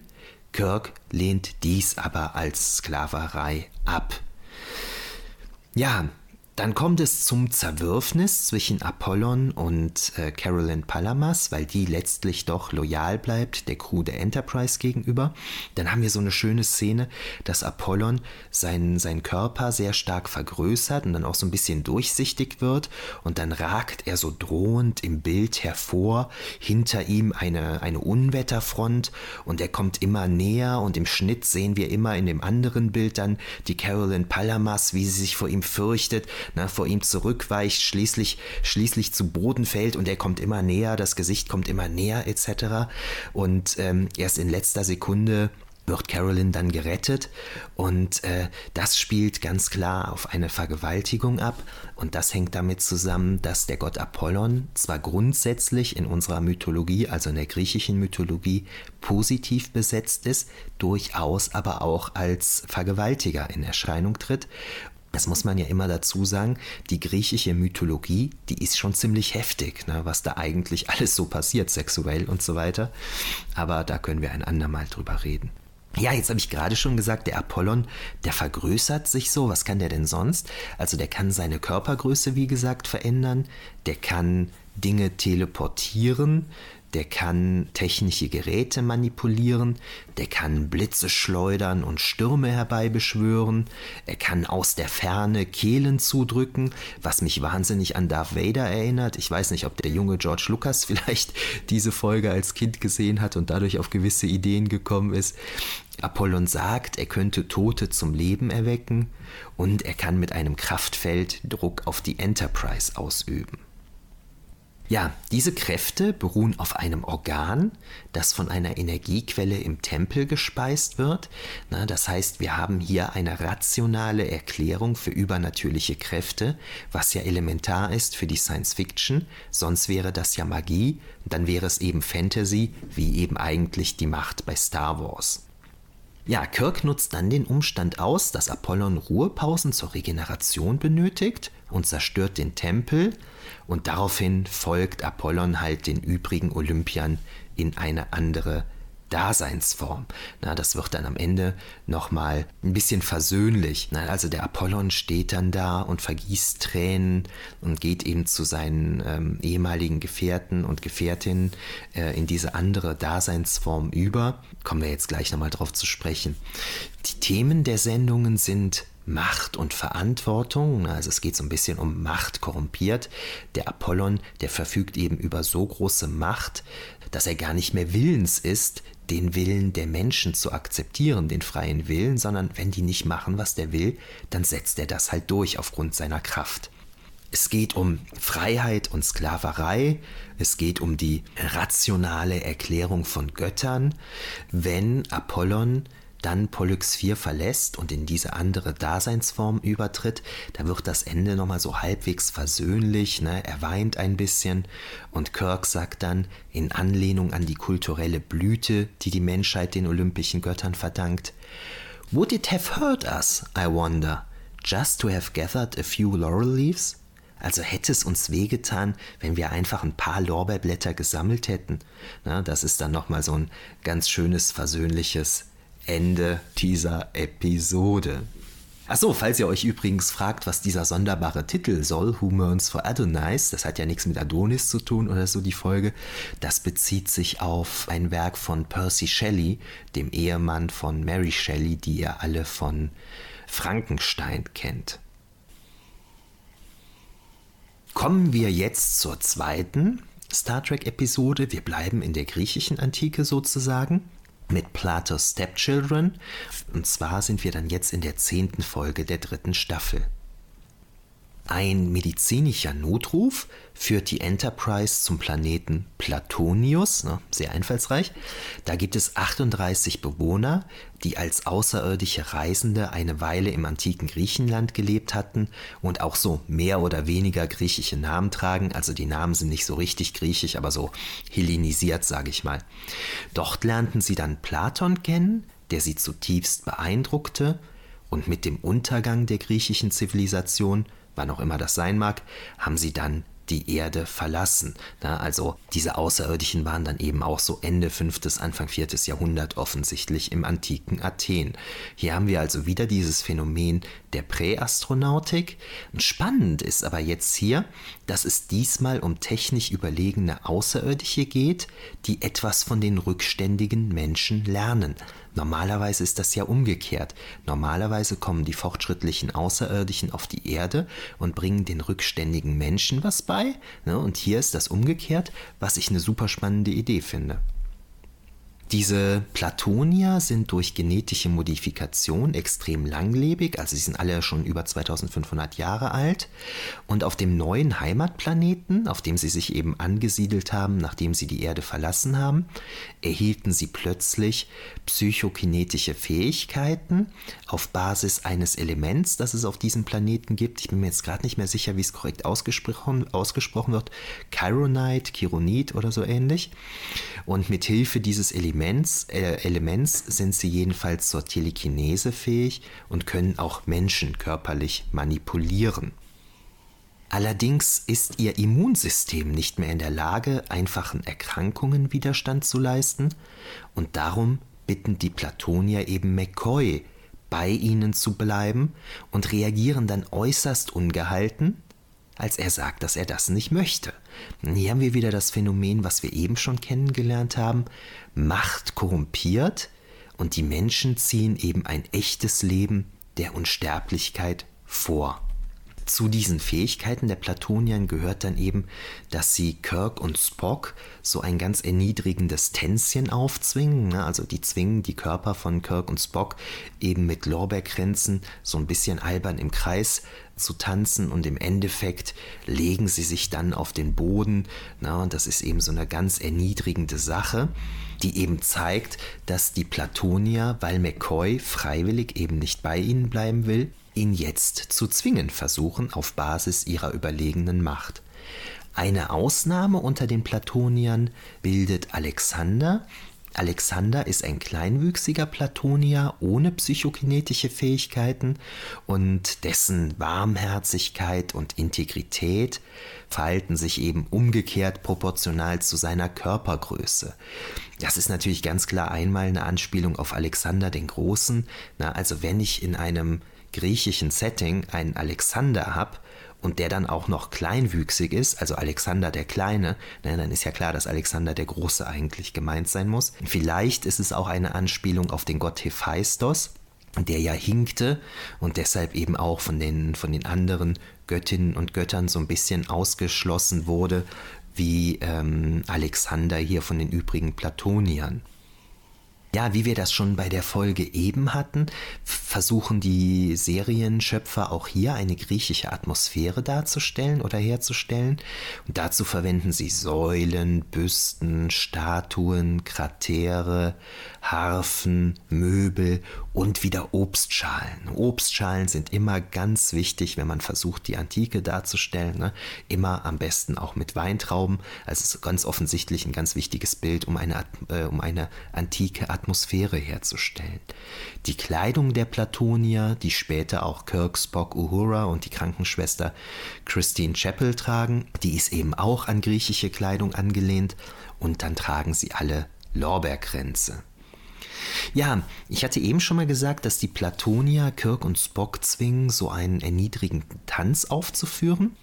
Kirk lehnt dies aber als Sklaverei ab. Ja, dann kommt es zum Zerwürfnis zwischen Apollon und äh, Carolyn Palamas, weil die letztlich doch loyal bleibt der Crew der Enterprise gegenüber. Dann haben wir so eine schöne Szene, dass Apollon seinen, seinen Körper sehr stark vergrößert und dann auch so ein bisschen durchsichtig wird und dann ragt er so drohend im Bild hervor, hinter ihm eine, eine Unwetterfront und er kommt immer näher und im Schnitt sehen wir immer in dem anderen Bild dann die Carolyn Palamas, wie sie sich vor ihm fürchtet, ne, vor ihm zurückweicht, schließlich, schließlich zu Boden fällt und er kommt immer näher, das Gesicht kommt immer näher etc. Und ähm, erst in letzter Sekunde wird Carolyn dann gerettet und äh, das spielt ganz klar auf eine Vergewaltigung ab und das hängt damit zusammen, dass der Gott Apollon zwar grundsätzlich in unserer Mythologie, also in der griechischen Mythologie, positiv besetzt ist, durchaus aber auch als Vergewaltiger in Erscheinung tritt das muss man ja immer dazu sagen, die griechische Mythologie, die ist schon ziemlich heftig, ne, was da eigentlich <laughs> alles so passiert, sexuell und so weiter. Aber da können wir ein andermal drüber reden. Ja, jetzt habe ich gerade schon gesagt, der Apollon, der vergrößert sich so. Was kann der denn sonst? Also der kann seine Körpergröße, wie gesagt, verändern. Der kann Dinge teleportieren der kann technische Geräte manipulieren, der kann Blitze schleudern und Stürme herbeibeschwören, er kann aus der Ferne Kehlen zudrücken, was mich wahnsinnig an Darth Vader erinnert. Ich weiß nicht, ob der junge George Lucas <laughs> vielleicht diese Folge als Kind gesehen hat und dadurch auf gewisse Ideen gekommen ist. Apollon sagt, er könnte Tote zum Leben erwecken und er kann mit einem Kraftfeld Druck auf die Enterprise ausüben. Ja, diese Kräfte beruhen auf einem Organ, das von einer Energiequelle im Tempel gespeist wird. Na, das heißt, wir haben hier eine rationale Erklärung für übernatürliche Kräfte, was ja elementar ist für die Science Fiction. Sonst wäre das ja Magie, dann wäre es eben Fantasy, wie eben eigentlich die Macht bei Star Wars. Ja, Kirk nutzt dann den Umstand aus, dass Apollon Ruhepausen zur Regeneration benötigt und zerstört den Tempel. Und daraufhin folgt Apollon halt den übrigen Olympiern in eine andere Daseinsform. Na, das wird dann am Ende nochmal ein bisschen versöhnlich. Na, also der Apollon steht dann da und vergießt Tränen und geht eben zu seinen ähm, ehemaligen Gefährten und Gefährtinnen äh, in diese andere Daseinsform über. Kommen wir jetzt gleich nochmal drauf zu sprechen. Die Themen der Sendungen sind Macht und Verantwortung. Also es geht so ein bisschen um Macht korrumpiert. Der Apollon, der verfügt eben über so große Macht, dass er gar nicht mehr willens ist, den Willen der Menschen zu akzeptieren, den freien Willen, sondern wenn die nicht machen, was der will, dann setzt er das halt durch aufgrund seiner Kraft. Es geht um Freiheit und Sklaverei, es geht um die rationale Erklärung von Göttern. Wenn Apollon dann Pollux 4 verlässt und in diese andere Daseinsform übertritt, da wird das Ende nochmal so halbwegs versöhnlich, ne? er weint ein bisschen und Kirk sagt dann, in Anlehnung an die kulturelle Blüte, die die Menschheit den olympischen Göttern verdankt, Would it have hurt us, I wonder, just to have gathered a few laurel leaves? Also hätte es uns wehgetan, wenn wir einfach ein paar Lorbeerblätter gesammelt hätten. Na, das ist dann nochmal so ein ganz schönes, versöhnliches Ende dieser Episode. Achso, falls ihr euch übrigens fragt, was dieser sonderbare Titel soll, Who Mourns for Adonis, das hat ja nichts mit Adonis zu tun oder so die Folge, das bezieht sich auf ein Werk von Percy Shelley, dem Ehemann von Mary Shelley, die ihr alle von Frankenstein kennt. Kommen wir jetzt zur zweiten Star Trek-Episode. Wir bleiben in der griechischen Antike sozusagen mit Platos Stepchildren. Und zwar sind wir dann jetzt in der zehnten Folge der dritten Staffel. Ein medizinischer Notruf führt die Enterprise zum Planeten Platonius, ne, sehr einfallsreich. Da gibt es 38 Bewohner, die als außerirdische Reisende eine Weile im antiken Griechenland gelebt hatten und auch so mehr oder weniger griechische Namen tragen. Also die Namen sind nicht so richtig griechisch, aber so hellenisiert, sage ich mal. Dort lernten sie dann Platon kennen, der sie zutiefst beeindruckte und mit dem Untergang der griechischen Zivilisation wann auch immer das sein mag, haben sie dann die Erde verlassen. Na, also diese Außerirdischen waren dann eben auch so Ende 5., Anfang 4. Jahrhundert offensichtlich im antiken Athen. Hier haben wir also wieder dieses Phänomen der Präastronautik. Spannend ist aber jetzt hier, dass es diesmal um technisch überlegene Außerirdische geht, die etwas von den rückständigen Menschen lernen. Normalerweise ist das ja umgekehrt. Normalerweise kommen die fortschrittlichen Außerirdischen auf die Erde und bringen den rückständigen Menschen was bei. Ne? Und hier ist das umgekehrt, was ich eine super spannende Idee finde. Diese Platonier sind durch genetische Modifikation extrem langlebig, also sie sind alle schon über 2500 Jahre alt. Und auf dem neuen Heimatplaneten, auf dem sie sich eben angesiedelt haben, nachdem sie die Erde verlassen haben, erhielten sie plötzlich psychokinetische Fähigkeiten auf Basis eines Elements, das es auf diesem Planeten gibt. Ich bin mir jetzt gerade nicht mehr sicher, wie es korrekt ausgesprochen, ausgesprochen wird. Chironite, Chironit oder so ähnlich. Und mit Hilfe dieses Elements, äh, Elements sind sie jedenfalls zur Telekinese fähig und können auch Menschen körperlich manipulieren. Allerdings ist ihr Immunsystem nicht mehr in der Lage, einfachen Erkrankungen Widerstand zu leisten und darum bitten die Platonier eben McCoy, bei ihnen zu bleiben und reagieren dann äußerst ungehalten, als er sagt, dass er das nicht möchte. Hier haben wir wieder das Phänomen, was wir eben schon kennengelernt haben. Macht korrumpiert und die Menschen ziehen eben ein echtes Leben der Unsterblichkeit vor zu diesen Fähigkeiten der Platoniern gehört dann eben, dass sie Kirk und Spock so ein ganz erniedrigendes Tänzchen aufzwingen. Ne? Also die zwingen die Körper von Kirk und Spock eben mit Lorbeerkränzen so ein bisschen albern im Kreis zu tanzen und im Endeffekt legen sie sich dann auf den Boden. Na, und das ist eben so eine ganz erniedrigende Sache, die eben zeigt, dass die Platonier, weil McCoy freiwillig eben nicht bei ihnen bleiben will, ihn jetzt zu zwingen versuchen auf Basis ihrer überlegenen Macht. Eine Ausnahme unter den Platoniern bildet Alexander. Alexander ist ein kleinwüchsiger Platonier ohne psychokinetische Fähigkeiten und dessen Warmherzigkeit und Integrität verhalten sich eben umgekehrt proportional zu seiner Körpergröße. Das ist natürlich ganz klar einmal eine Anspielung auf Alexander den Großen. Na, also wenn ich in einem griechischen Setting einen Alexander habe und der dann auch noch kleinwüchsig ist, also Alexander der Kleine, ne, dann ist ja klar, dass Alexander der Große eigentlich gemeint sein muss. Vielleicht ist es auch eine Anspielung auf den Gott Hephaistos, der ja hinkte und deshalb eben auch von den, von den anderen Göttinnen und Göttern so ein bisschen ausgeschlossen wurde, wie ähm, Alexander hier von den übrigen Platoniern. Ja, wie wir das schon bei der Folge eben hatten, versuchen die Serienschöpfer auch hier eine griechische Atmosphäre darzustellen oder herzustellen. Und dazu verwenden sie Säulen, Büsten, Statuen, Kratere, Harfen, Möbel und wieder Obstschalen. Obstschalen sind immer ganz wichtig, wenn man versucht, die Antike darzustellen. Ne? Immer am besten auch mit Weintrauben. Also ist ganz offensichtlich ein ganz wichtiges Bild, um eine, äh, um eine antike Atmosphäre herzustellen. Die Kleidung der Platonier, die später auch Kirk, Spock, Uhura und die Krankenschwester Christine Chapel tragen, die ist eben auch an griechische Kleidung angelehnt und dann tragen sie alle Lorbeerkränze. Ja, ich hatte eben schon mal gesagt, dass die Platonier Kirk und Spock zwingen, so einen erniedrigenden Tanz aufzuführen.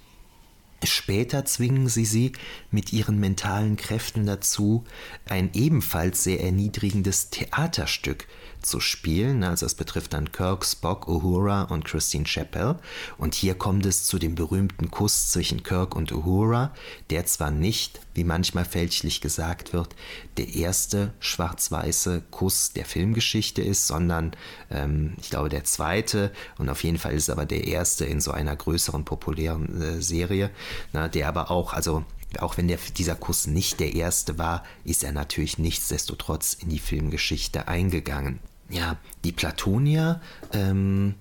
Später zwingen sie sie mit ihren mentalen Kräften dazu, ein ebenfalls sehr erniedrigendes Theaterstück zu spielen. Also es betrifft dann Kirk, Spock, Uhura und Christine Chappell. Und hier kommt es zu dem berühmten Kuss zwischen Kirk und Uhura, der zwar nicht, wie manchmal fälschlich gesagt wird, der erste schwarz-weiße Kuss der Filmgeschichte ist, sondern ähm, ich glaube der zweite und auf jeden Fall ist es aber der erste in so einer größeren populären äh, Serie, na, der aber auch, also auch wenn der, dieser Kuss nicht der erste war, ist er natürlich nichtsdestotrotz in die Filmgeschichte eingegangen ja, die Platonier ähm,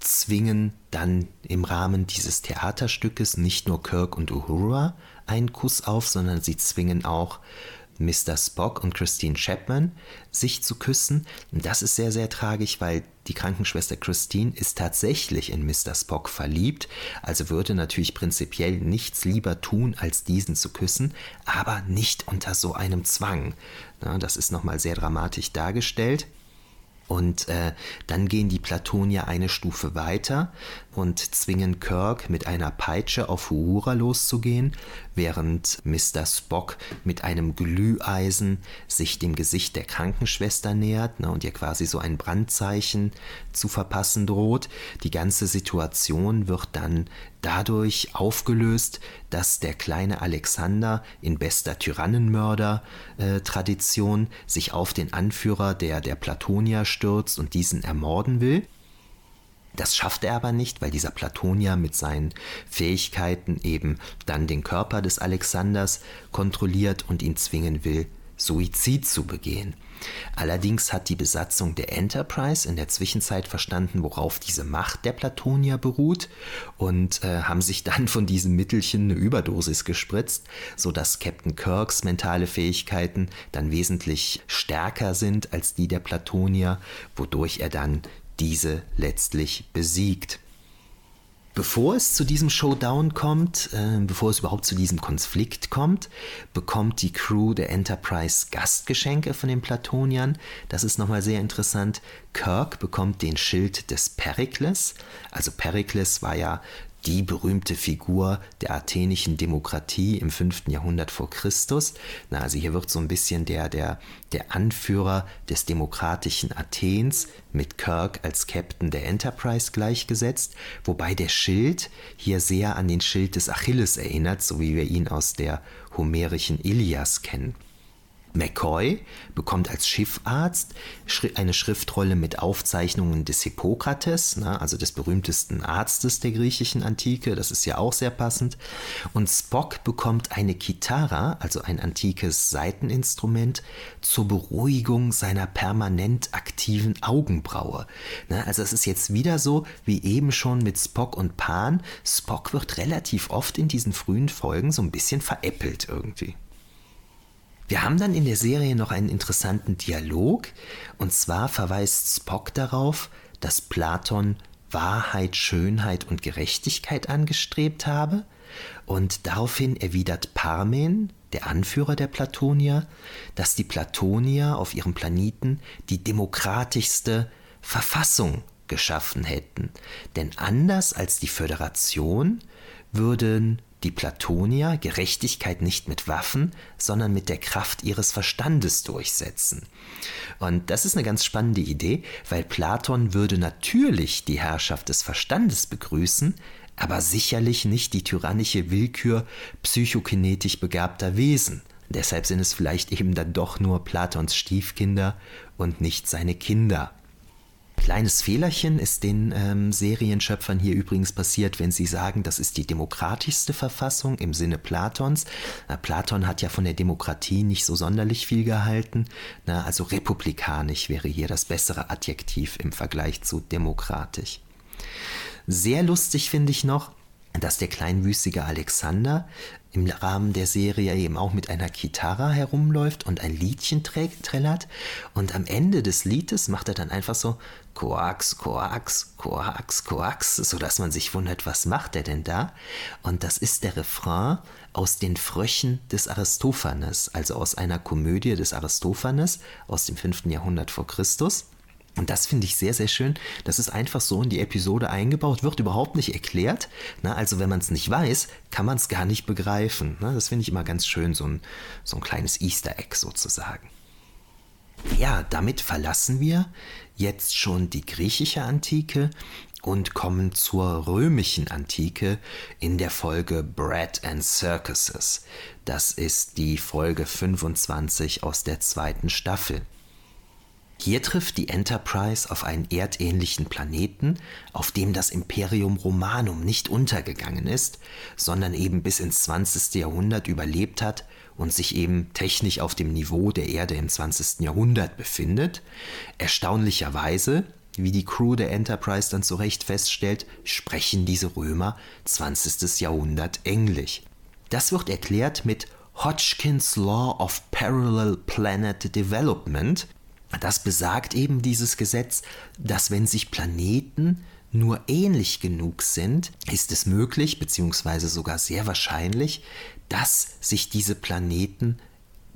zwingen dann im Rahmen dieses Theaterstückes nicht nur Kirk und Uhura einen Kuss auf, sondern sie zwingen auch Mr. Spock und Christine Chapman sich zu küssen. Das ist sehr, sehr tragisch, weil die Krankenschwester Christine ist tatsächlich in Mr. Spock verliebt, also würde natürlich prinzipiell nichts lieber tun, als diesen zu küssen, aber nicht unter so einem Zwang. Ja, das ist nochmal sehr dramatisch dargestellt. Und äh, dann gehen die Platonier eine Stufe weiter und zwingen Kirk mit einer Peitsche auf Uhura loszugehen, während Mr. Spock mit einem Glüheisen sich dem Gesicht der Krankenschwester nähert ne, und ihr quasi so ein Brandzeichen zu verpassen droht. Die ganze Situation wird dann dadurch aufgelöst, dass der kleine Alexander in bester Tyrannenmörder-Tradition sich auf den Anführer der, der Platonier stürzt und diesen ermorden will. Das schafft er aber nicht, weil dieser Platonier mit seinen Fähigkeiten eben dann den Körper des Alexanders kontrolliert und ihn zwingen will, Suizid zu begehen. Allerdings hat die Besatzung der Enterprise in der Zwischenzeit verstanden, worauf diese Macht der Platonier beruht und äh, haben sich dann von diesem Mittelchen eine Überdosis gespritzt, sodass Captain Kirks mentale Fähigkeiten dann wesentlich stärker sind als die der Platonier, wodurch er dann diese letztlich besiegt. Bevor es zu diesem Showdown kommt, äh, bevor es überhaupt zu diesem Konflikt kommt, bekommt die Crew der Enterprise Gastgeschenke von den Platoniern. Das ist nochmal sehr interessant. Kirk bekommt den Schild des Perikles. Also Perikles war ja die berühmte Figur der athenischen Demokratie im 5. Jahrhundert vor Christus. Na, also hier wird so ein bisschen der, der, der Anführer des demokratischen Athens mit Kirk als Captain der Enterprise gleichgesetzt, wobei der Schild hier sehr an den Schild des Achilles erinnert, so wie wir ihn aus der homerischen Ilias kennen. McCoy bekommt als Schiffarzt eine Schriftrolle mit Aufzeichnungen des Hippokrates, ne, also des berühmtesten Arztes der griechischen Antike, das ist ja auch sehr passend. Und Spock bekommt eine Kitara, also ein antikes Saiteninstrument, zur Beruhigung seiner permanent aktiven Augenbraue. Ne, also es ist jetzt wieder so wie eben schon mit Spock und Pan. Spock wird relativ oft in diesen frühen Folgen so ein bisschen veräppelt irgendwie. Wir haben dann in der Serie noch einen interessanten Dialog, und zwar verweist Spock darauf, dass Platon Wahrheit, Schönheit und Gerechtigkeit angestrebt habe, und daraufhin erwidert Parmen, der Anführer der Platonier, dass die Platonier auf ihrem Planeten die demokratischste Verfassung geschaffen hätten. Denn anders als die Föderation würden die Platonier Gerechtigkeit nicht mit Waffen, sondern mit der Kraft ihres Verstandes durchsetzen. Und das ist eine ganz spannende Idee, weil Platon würde natürlich die Herrschaft des Verstandes begrüßen, aber sicherlich nicht die tyrannische Willkür psychokinetisch begabter Wesen. Deshalb sind es vielleicht eben dann doch nur Platons Stiefkinder und nicht seine Kinder. Kleines Fehlerchen ist den ähm, Serienschöpfern hier übrigens passiert, wenn sie sagen, das ist die demokratischste Verfassung im Sinne Platons. Na, Platon hat ja von der Demokratie nicht so sonderlich viel gehalten. Na, also republikanisch wäre hier das bessere Adjektiv im Vergleich zu demokratisch. Sehr lustig finde ich noch, dass der kleinwüchsige Alexander im Rahmen der Serie eben auch mit einer Gitarre herumläuft und ein Liedchen trällert. Und am Ende des Liedes macht er dann einfach so Koax, Koax, Koax, Koax, sodass man sich wundert, was macht er denn da? Und das ist der Refrain aus den Fröchen des Aristophanes, also aus einer Komödie des Aristophanes aus dem 5. Jahrhundert vor Christus. Und das finde ich sehr, sehr schön. Das ist einfach so in die Episode eingebaut, wird überhaupt nicht erklärt. Na, also wenn man es nicht weiß, kann man es gar nicht begreifen. Na, das finde ich immer ganz schön, so ein, so ein kleines Easter Egg sozusagen. Ja, damit verlassen wir jetzt schon die griechische Antike und kommen zur römischen Antike in der Folge Bread and Circuses. Das ist die Folge 25 aus der zweiten Staffel. Hier trifft die Enterprise auf einen erdähnlichen Planeten, auf dem das Imperium Romanum nicht untergegangen ist, sondern eben bis ins 20. Jahrhundert überlebt hat und sich eben technisch auf dem Niveau der Erde im 20. Jahrhundert befindet. Erstaunlicherweise, wie die Crew der Enterprise dann zu Recht feststellt, sprechen diese Römer 20. Jahrhundert Englisch. Das wird erklärt mit Hodgkins Law of Parallel Planet Development, das besagt eben dieses Gesetz, dass wenn sich Planeten nur ähnlich genug sind, ist es möglich, beziehungsweise sogar sehr wahrscheinlich, dass sich diese Planeten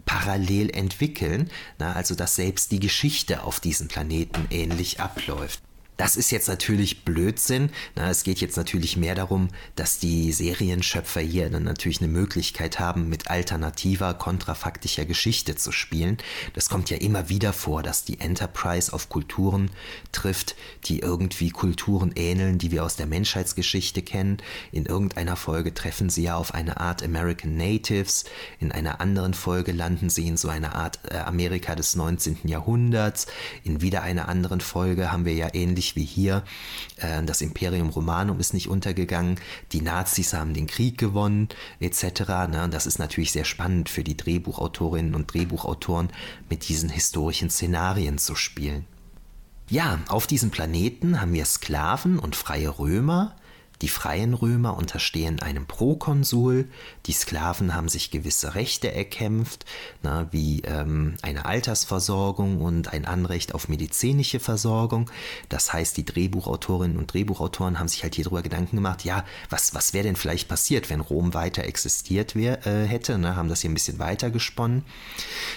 parallel entwickeln, na, also dass selbst die Geschichte auf diesen Planeten ähnlich abläuft. Das ist jetzt natürlich Blödsinn. Na, es geht jetzt natürlich mehr darum, dass die Serienschöpfer hier dann natürlich eine Möglichkeit haben, mit alternativer, kontrafaktischer Geschichte zu spielen. Das kommt ja immer wieder vor, dass die Enterprise auf Kulturen trifft, die irgendwie Kulturen ähneln, die wir aus der Menschheitsgeschichte kennen. In irgendeiner Folge treffen sie ja auf eine Art American Natives, in einer anderen Folge landen sie in so einer Art äh, Amerika des 19. Jahrhunderts, in wieder einer anderen Folge haben wir ja ähnlich ähnlich wie hier. Äh, das Imperium Romanum ist nicht untergegangen, die Nazis haben den Krieg gewonnen, etc. Ne? Das ist natürlich sehr spannend für die Drehbuchautorinnen und Drehbuchautoren, mit diesen historischen Szenarien zu spielen. Ja, auf diesem Planeten haben wir Sklaven und freie Römer, die freien Römer unterstehen einem Prokonsul, die Sklaven haben sich gewisse Rechte erkämpft, na, wie ähm, eine Altersversorgung und ein Anrecht auf medizinische Versorgung. Das heißt, die Drehbuchautorinnen und Drehbuchautoren haben sich halt hier drüber Gedanken gemacht, ja, was, was wäre denn vielleicht passiert, wenn Rom weiter existiert wär, äh, hätte, ne, haben das hier ein bisschen weiter gesponnen.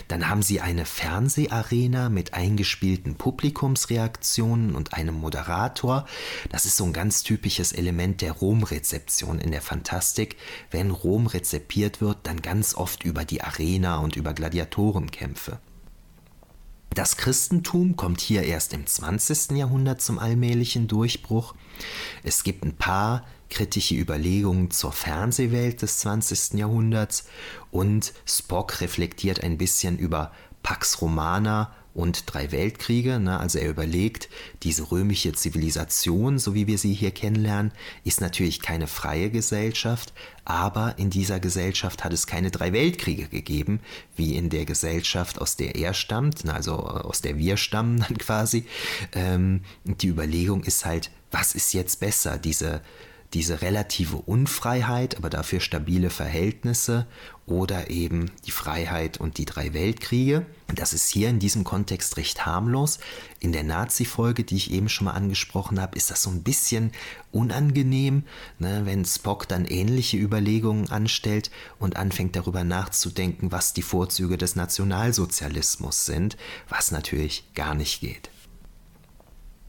Dann haben sie eine Fernseharena mit eingespielten Publikumsreaktionen und einem Moderator. Das ist so ein ganz typisches Element der Rom-Rezeption in der Fantastik. Wenn Rom rezipiert wird, dann ganz oft über die Arena und über Gladiatorenkämpfe. Das Christentum kommt hier erst im 20. Jahrhundert zum allmählichen Durchbruch. Es gibt ein paar kritische Überlegungen zur Fernsehwelt des 20. Jahrhunderts und Spock reflektiert ein bisschen über Pax Romana und drei Weltkriege. Ne? Also er überlegt, diese römische Zivilisation, so wie wir sie hier kennenlernen, ist natürlich keine freie Gesellschaft, aber in dieser Gesellschaft hat es keine drei Weltkriege gegeben, wie in der Gesellschaft, aus der er stammt, also aus der wir stammen dann <laughs> quasi. Ähm, die Überlegung ist halt, was ist jetzt besser, diese diese relative Unfreiheit, aber dafür stabile Verhältnisse oder eben die Freiheit und die drei Weltkriege. Das ist hier in diesem Kontext recht harmlos. In der Nazi-Folge, die ich eben schon mal angesprochen habe, ist das so ein bisschen unangenehm, ne, wenn Spock dann ähnliche Überlegungen anstellt und anfängt darüber nachzudenken, was die Vorzüge des Nationalsozialismus sind, was natürlich gar nicht geht.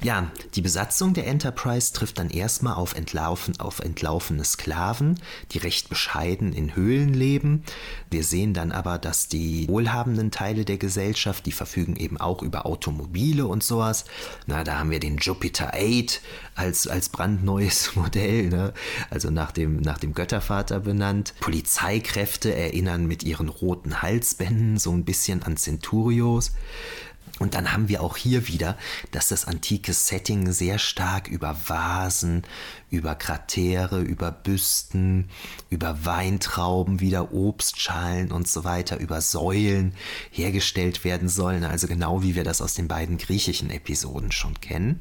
Ja, die Besatzung der Enterprise trifft dann erstmal auf, entlaufen, auf entlaufene Sklaven, die recht bescheiden in Höhlen leben. Wir sehen dann aber, dass die wohlhabenden Teile der Gesellschaft, die verfügen eben auch über Automobile und sowas. Na, da haben wir den Jupiter 8 als, als brandneues <laughs> Modell, ne? also nach dem, nach dem Göttervater benannt. Polizeikräfte erinnern mit ihren roten Halsbänden so ein bisschen an Centurios. Und dann haben wir auch hier wieder, dass das antike Setting sehr stark über Vasen, über Kratere, über Büsten, über Weintrauben, wieder Obstschalen und so weiter, über Säulen hergestellt werden sollen. Also genau wie wir das aus den beiden griechischen Episoden schon kennen.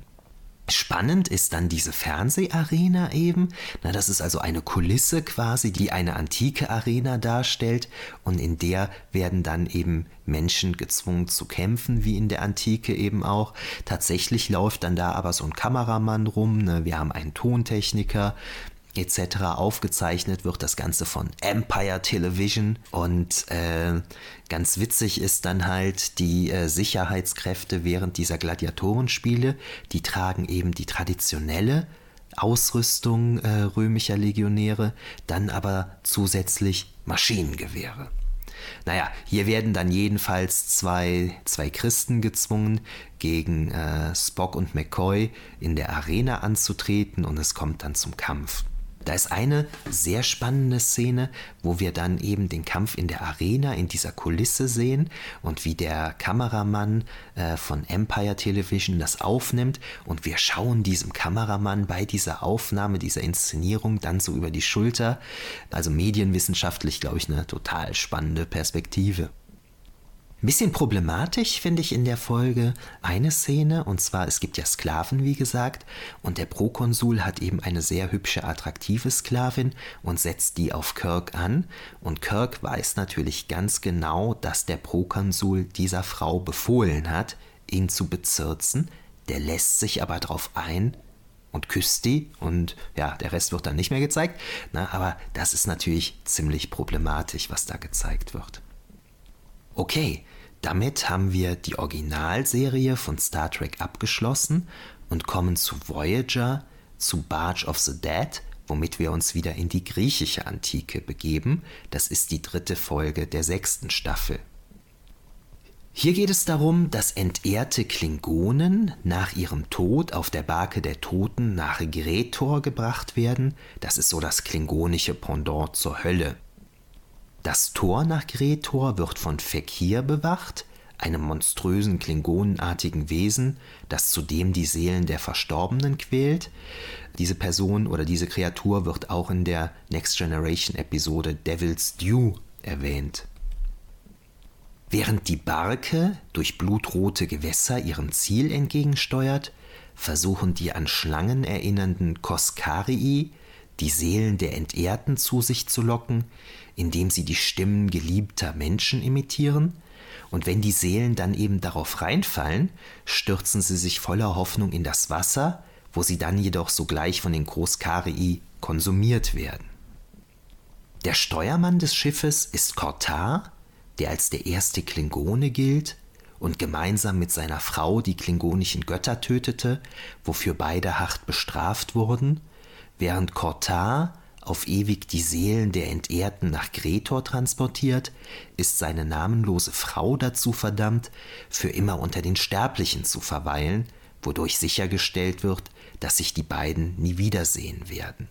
Spannend ist dann diese Fernseharena eben. Na, das ist also eine Kulisse quasi, die eine antike Arena darstellt und in der werden dann eben Menschen gezwungen zu kämpfen, wie in der Antike eben auch. Tatsächlich läuft dann da aber so ein Kameramann rum. Ne? Wir haben einen Tontechniker, etc. aufgezeichnet wird, das Ganze von Empire Television. Und äh, ganz witzig ist dann halt die äh, Sicherheitskräfte während dieser Gladiatorenspiele, die tragen eben die traditionelle Ausrüstung äh, römischer Legionäre, dann aber zusätzlich Maschinengewehre. Naja, hier werden dann jedenfalls zwei, zwei Christen gezwungen, gegen äh, Spock und McCoy in der Arena anzutreten und es kommt dann zum Kampf. Da ist eine sehr spannende Szene, wo wir dann eben den Kampf in der Arena, in dieser Kulisse sehen und wie der Kameramann äh, von Empire Television das aufnimmt und wir schauen diesem Kameramann bei dieser Aufnahme, dieser Inszenierung dann so über die Schulter. Also medienwissenschaftlich, glaube ich, eine total spannende Perspektive. Ein bisschen problematisch finde ich in der Folge eine Szene, und zwar es gibt ja Sklaven, wie gesagt, und der Prokonsul hat eben eine sehr hübsche, attraktive Sklavin und setzt die auf Kirk an. Und Kirk weiß natürlich ganz genau, dass der Prokonsul dieser Frau befohlen hat, ihn zu bezirzen. Der lässt sich aber darauf ein, und küsst die und ja, der Rest wird dann nicht mehr gezeigt. Na, aber das ist natürlich ziemlich problematisch, was da gezeigt wird. Okay, damit haben wir die Originalserie von Star Trek abgeschlossen und kommen zu Voyager, zu Barge of the Dead, womit wir uns wieder in die griechische Antike begeben. Das ist die dritte Folge der sechsten Staffel. Hier geht es darum, dass entehrte Klingonen nach ihrem Tod auf der Barke der Toten nach Gretor gebracht werden. Das ist so das klingonische Pendant zur Hölle. Das Tor nach Gretor wird von Fekir bewacht, einem monströsen klingonenartigen Wesen, das zudem die Seelen der Verstorbenen quält. Diese Person oder diese Kreatur wird auch in der Next Generation Episode Devil's Due erwähnt. Während die Barke durch blutrote Gewässer ihrem Ziel entgegensteuert, versuchen die an Schlangen erinnernden Koskarii, die Seelen der Entehrten zu sich zu locken, indem sie die Stimmen geliebter Menschen imitieren, und wenn die Seelen dann eben darauf reinfallen, stürzen sie sich voller Hoffnung in das Wasser, wo sie dann jedoch sogleich von den Großkarii konsumiert werden. Der Steuermann des Schiffes ist Kortar, der als der erste Klingone gilt und gemeinsam mit seiner Frau die klingonischen Götter tötete, wofür beide hart bestraft wurden, während Kortar auf ewig die Seelen der Entehrten nach Gretor transportiert, ist seine namenlose Frau dazu verdammt, für immer unter den Sterblichen zu verweilen, wodurch sichergestellt wird, dass sich die beiden nie wiedersehen werden.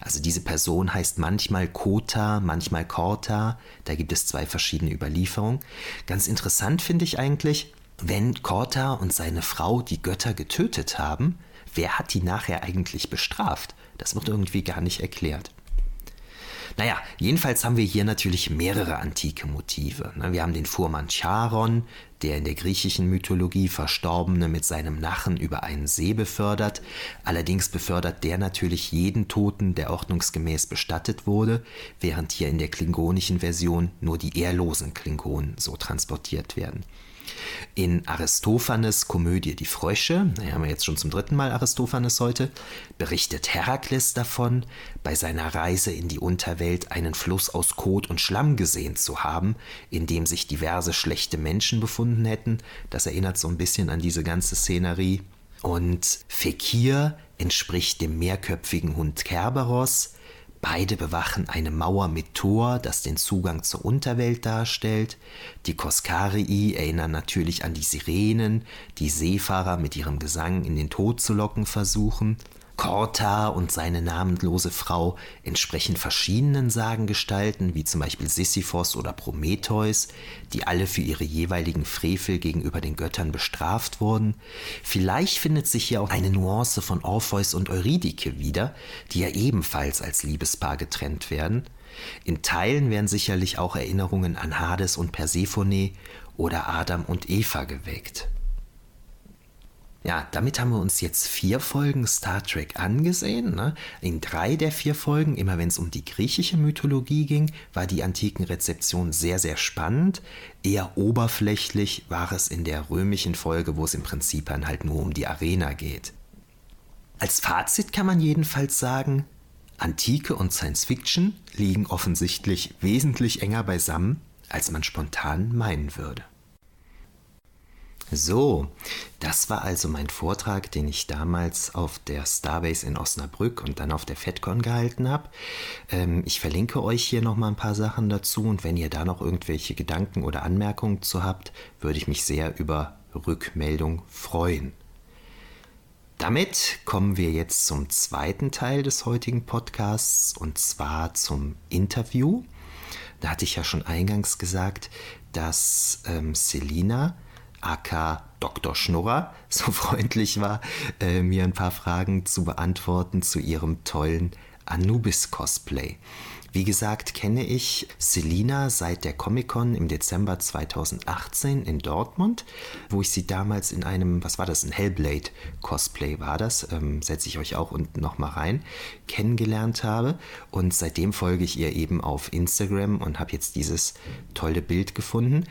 Also diese Person heißt manchmal Kota, manchmal Korta, da gibt es zwei verschiedene Überlieferungen. Ganz interessant finde ich eigentlich, wenn Korta und seine Frau die Götter getötet haben, wer hat die nachher eigentlich bestraft? Das wird irgendwie gar nicht erklärt. Naja, jedenfalls haben wir hier natürlich mehrere antike Motive. Ne? Wir haben den Fuhrmann Charon, der in der griechischen Mythologie Verstorbene mit seinem Nachen über einen See befördert. Allerdings befördert der natürlich jeden Toten, der ordnungsgemäß bestattet wurde, während hier in der klingonischen Version nur die ehrlosen Klingonen so transportiert werden. In Aristophanes Komödie Die Frösche, da haben wir jetzt schon zum dritten Mal Aristophanes heute, berichtet Herakles davon, bei seiner Reise in die Unterwelt einen Fluss aus Kot und Schlamm gesehen zu haben, in dem sich diverse schlechte Menschen befunden hätten. Das erinnert so ein bisschen an diese ganze Szenerie. Und Fekir entspricht dem mehrköpfigen Hund Kerberos, Beide bewachen eine Mauer mit Tor, das den Zugang zur Unterwelt darstellt. Die Koskarii erinnern natürlich an die Sirenen, die Seefahrer mit ihrem Gesang in den Tod zu locken versuchen. Korta und seine namenlose Frau entsprechen verschiedenen Sagengestalten, wie zum Beispiel Sisyphos oder Prometheus, die alle für ihre jeweiligen Frevel gegenüber den Göttern bestraft wurden. Vielleicht findet sich hier auch eine Nuance von Orpheus und Eurydike wieder, die ja ebenfalls als Liebespaar getrennt werden. In Teilen werden sicherlich auch Erinnerungen an Hades und Persephone oder Adam und Eva geweckt. Ja, damit haben wir uns jetzt vier Folgen Star Trek angesehen. Ne? In drei der vier Folgen, immer wenn es um die griechische Mythologie ging, war die antiken Rezeption sehr, sehr spannend. Eher oberflächlich war es in der römischen Folge, wo es im Prinzip dann halt nur um die Arena geht. Als Fazit kann man jedenfalls sagen, Antike und Science Fiction liegen offensichtlich wesentlich enger beisammen, als man spontan meinen würde. So, das war also mein Vortrag, den ich damals auf der Starbase in Osnabrück und dann auf der FedCon gehalten habe. Ähm, ich verlinke euch hier nochmal ein paar Sachen dazu und wenn ihr da noch irgendwelche Gedanken oder Anmerkungen zu habt, würde ich mich sehr über Rückmeldung freuen. Damit kommen wir jetzt zum zweiten Teil des heutigen Podcasts und zwar zum Interview. Da hatte ich ja schon eingangs gesagt, dass ähm, Selina aka Dr. Schnurrer, <laughs> so freundlich war, äh, mir ein paar Fragen zu beantworten zu ihrem tollen Anubis-Cosplay. Wie gesagt, kenne ich Selina seit der Comic-Con im Dezember 2018 in Dortmund, wo ich sie damals in einem, was war das, ein Hellblade-Cosplay war das, ähm, setze ich euch auch unten nochmal rein, kennengelernt habe. Und seitdem folge ich ihr eben auf Instagram und habe jetzt dieses tolle Bild gefunden.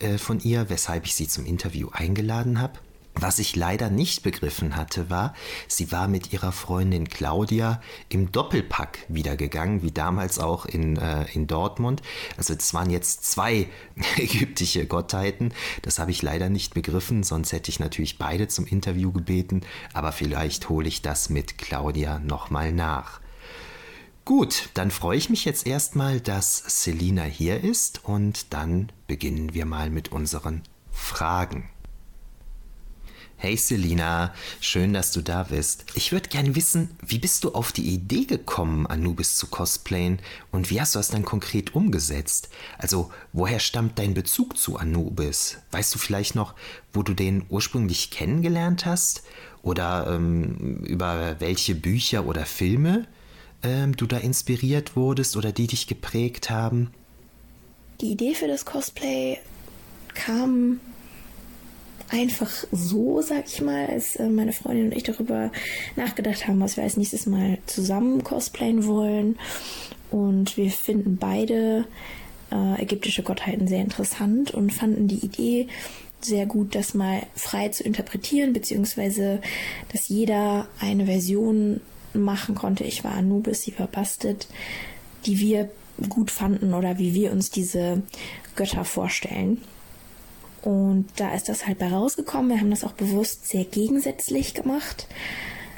Äh, von ihr, weshalb ich sie zum Interview eingeladen habe. Was ich leider nicht begriffen hatte, war, sie war mit ihrer Freundin Claudia im Doppelpack wiedergegangen, wie damals auch in, äh, in Dortmund. Also es waren jetzt zwei <laughs> ägyptische Gottheiten. Das habe ich leider nicht begriffen, sonst hätte ich natürlich beide zum Interview gebeten, aber vielleicht hole ich das mit Claudia nochmal nach. Gut, dann freue ich mich jetzt erstmal, dass Selina hier ist und dann beginnen wir mal mit unseren Fragen. Hey Selina, schön, dass du da bist. Ich würde gerne wissen, wie bist du auf die Idee gekommen, Anubis zu cosplayen und wie hast du das dann konkret umgesetzt? Also, woher stammt dein Bezug zu Anubis? Weißt du vielleicht noch, wo du den ursprünglich kennengelernt hast? Oder ähm, über welche Bücher oder Filme ähm, du da inspiriert wurdest oder die dich geprägt haben? Die Idee für das Cosplay kam einfach so, sag ich mal, als äh, meine Freundin und ich darüber nachgedacht haben, was wir als nächstes Mal zusammen cosplayen wollen. Und wir finden beide äh, ägyptische Gottheiten sehr interessant und fanden die Idee sehr gut, das mal frei zu interpretieren, beziehungsweise dass jeder eine Version machen konnte. Ich war Anubis, sie war Bastet, die wir gut fanden oder wie wir uns diese Götter vorstellen. Und da ist das halt bei rausgekommen. Wir haben das auch bewusst sehr gegensätzlich gemacht.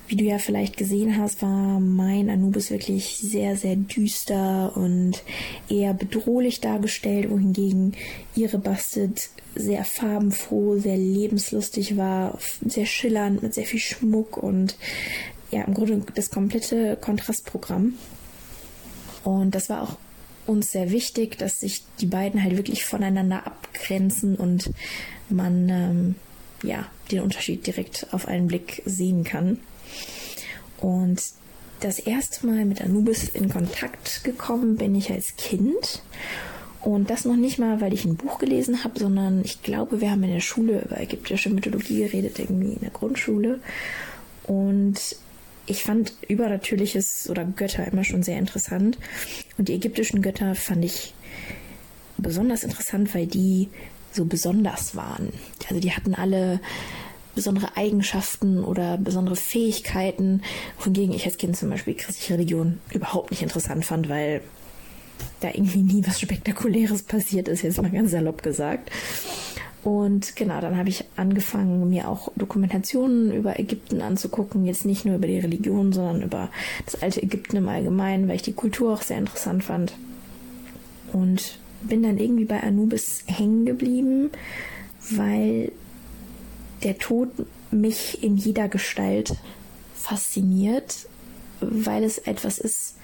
Wie du ja vielleicht gesehen hast, war mein Anubis wirklich sehr, sehr düster und eher bedrohlich dargestellt, wohingegen ihre Bastet sehr farbenfroh, sehr lebenslustig war, sehr schillernd, mit sehr viel Schmuck und ja, im Grunde das komplette Kontrastprogramm. Und das war auch uns sehr wichtig, dass sich die beiden halt wirklich voneinander abgrenzen und man ähm, ja den Unterschied direkt auf einen Blick sehen kann. Und das erste Mal mit Anubis in Kontakt gekommen bin ich als Kind. Und das noch nicht mal, weil ich ein Buch gelesen habe, sondern ich glaube, wir haben in der Schule über ägyptische Mythologie geredet, irgendwie in der Grundschule. Und ich fand Übernatürliches oder Götter immer schon sehr interessant. Und die ägyptischen Götter fand ich besonders interessant, weil die so besonders waren. Also die hatten alle besondere Eigenschaften oder besondere Fähigkeiten, wohingegen ich als Kind zum Beispiel christliche Religion überhaupt nicht interessant fand, weil da irgendwie nie was Spektakuläres passiert ist, jetzt mal ganz salopp gesagt. Und genau, dann habe ich angefangen, mir auch Dokumentationen über Ägypten anzugucken. Jetzt nicht nur über die Religion, sondern über das alte Ägypten im Allgemeinen, weil ich die Kultur auch sehr interessant fand. Und bin dann irgendwie bei Anubis hängen geblieben, weil der Tod mich in jeder Gestalt fasziniert, weil es etwas ist,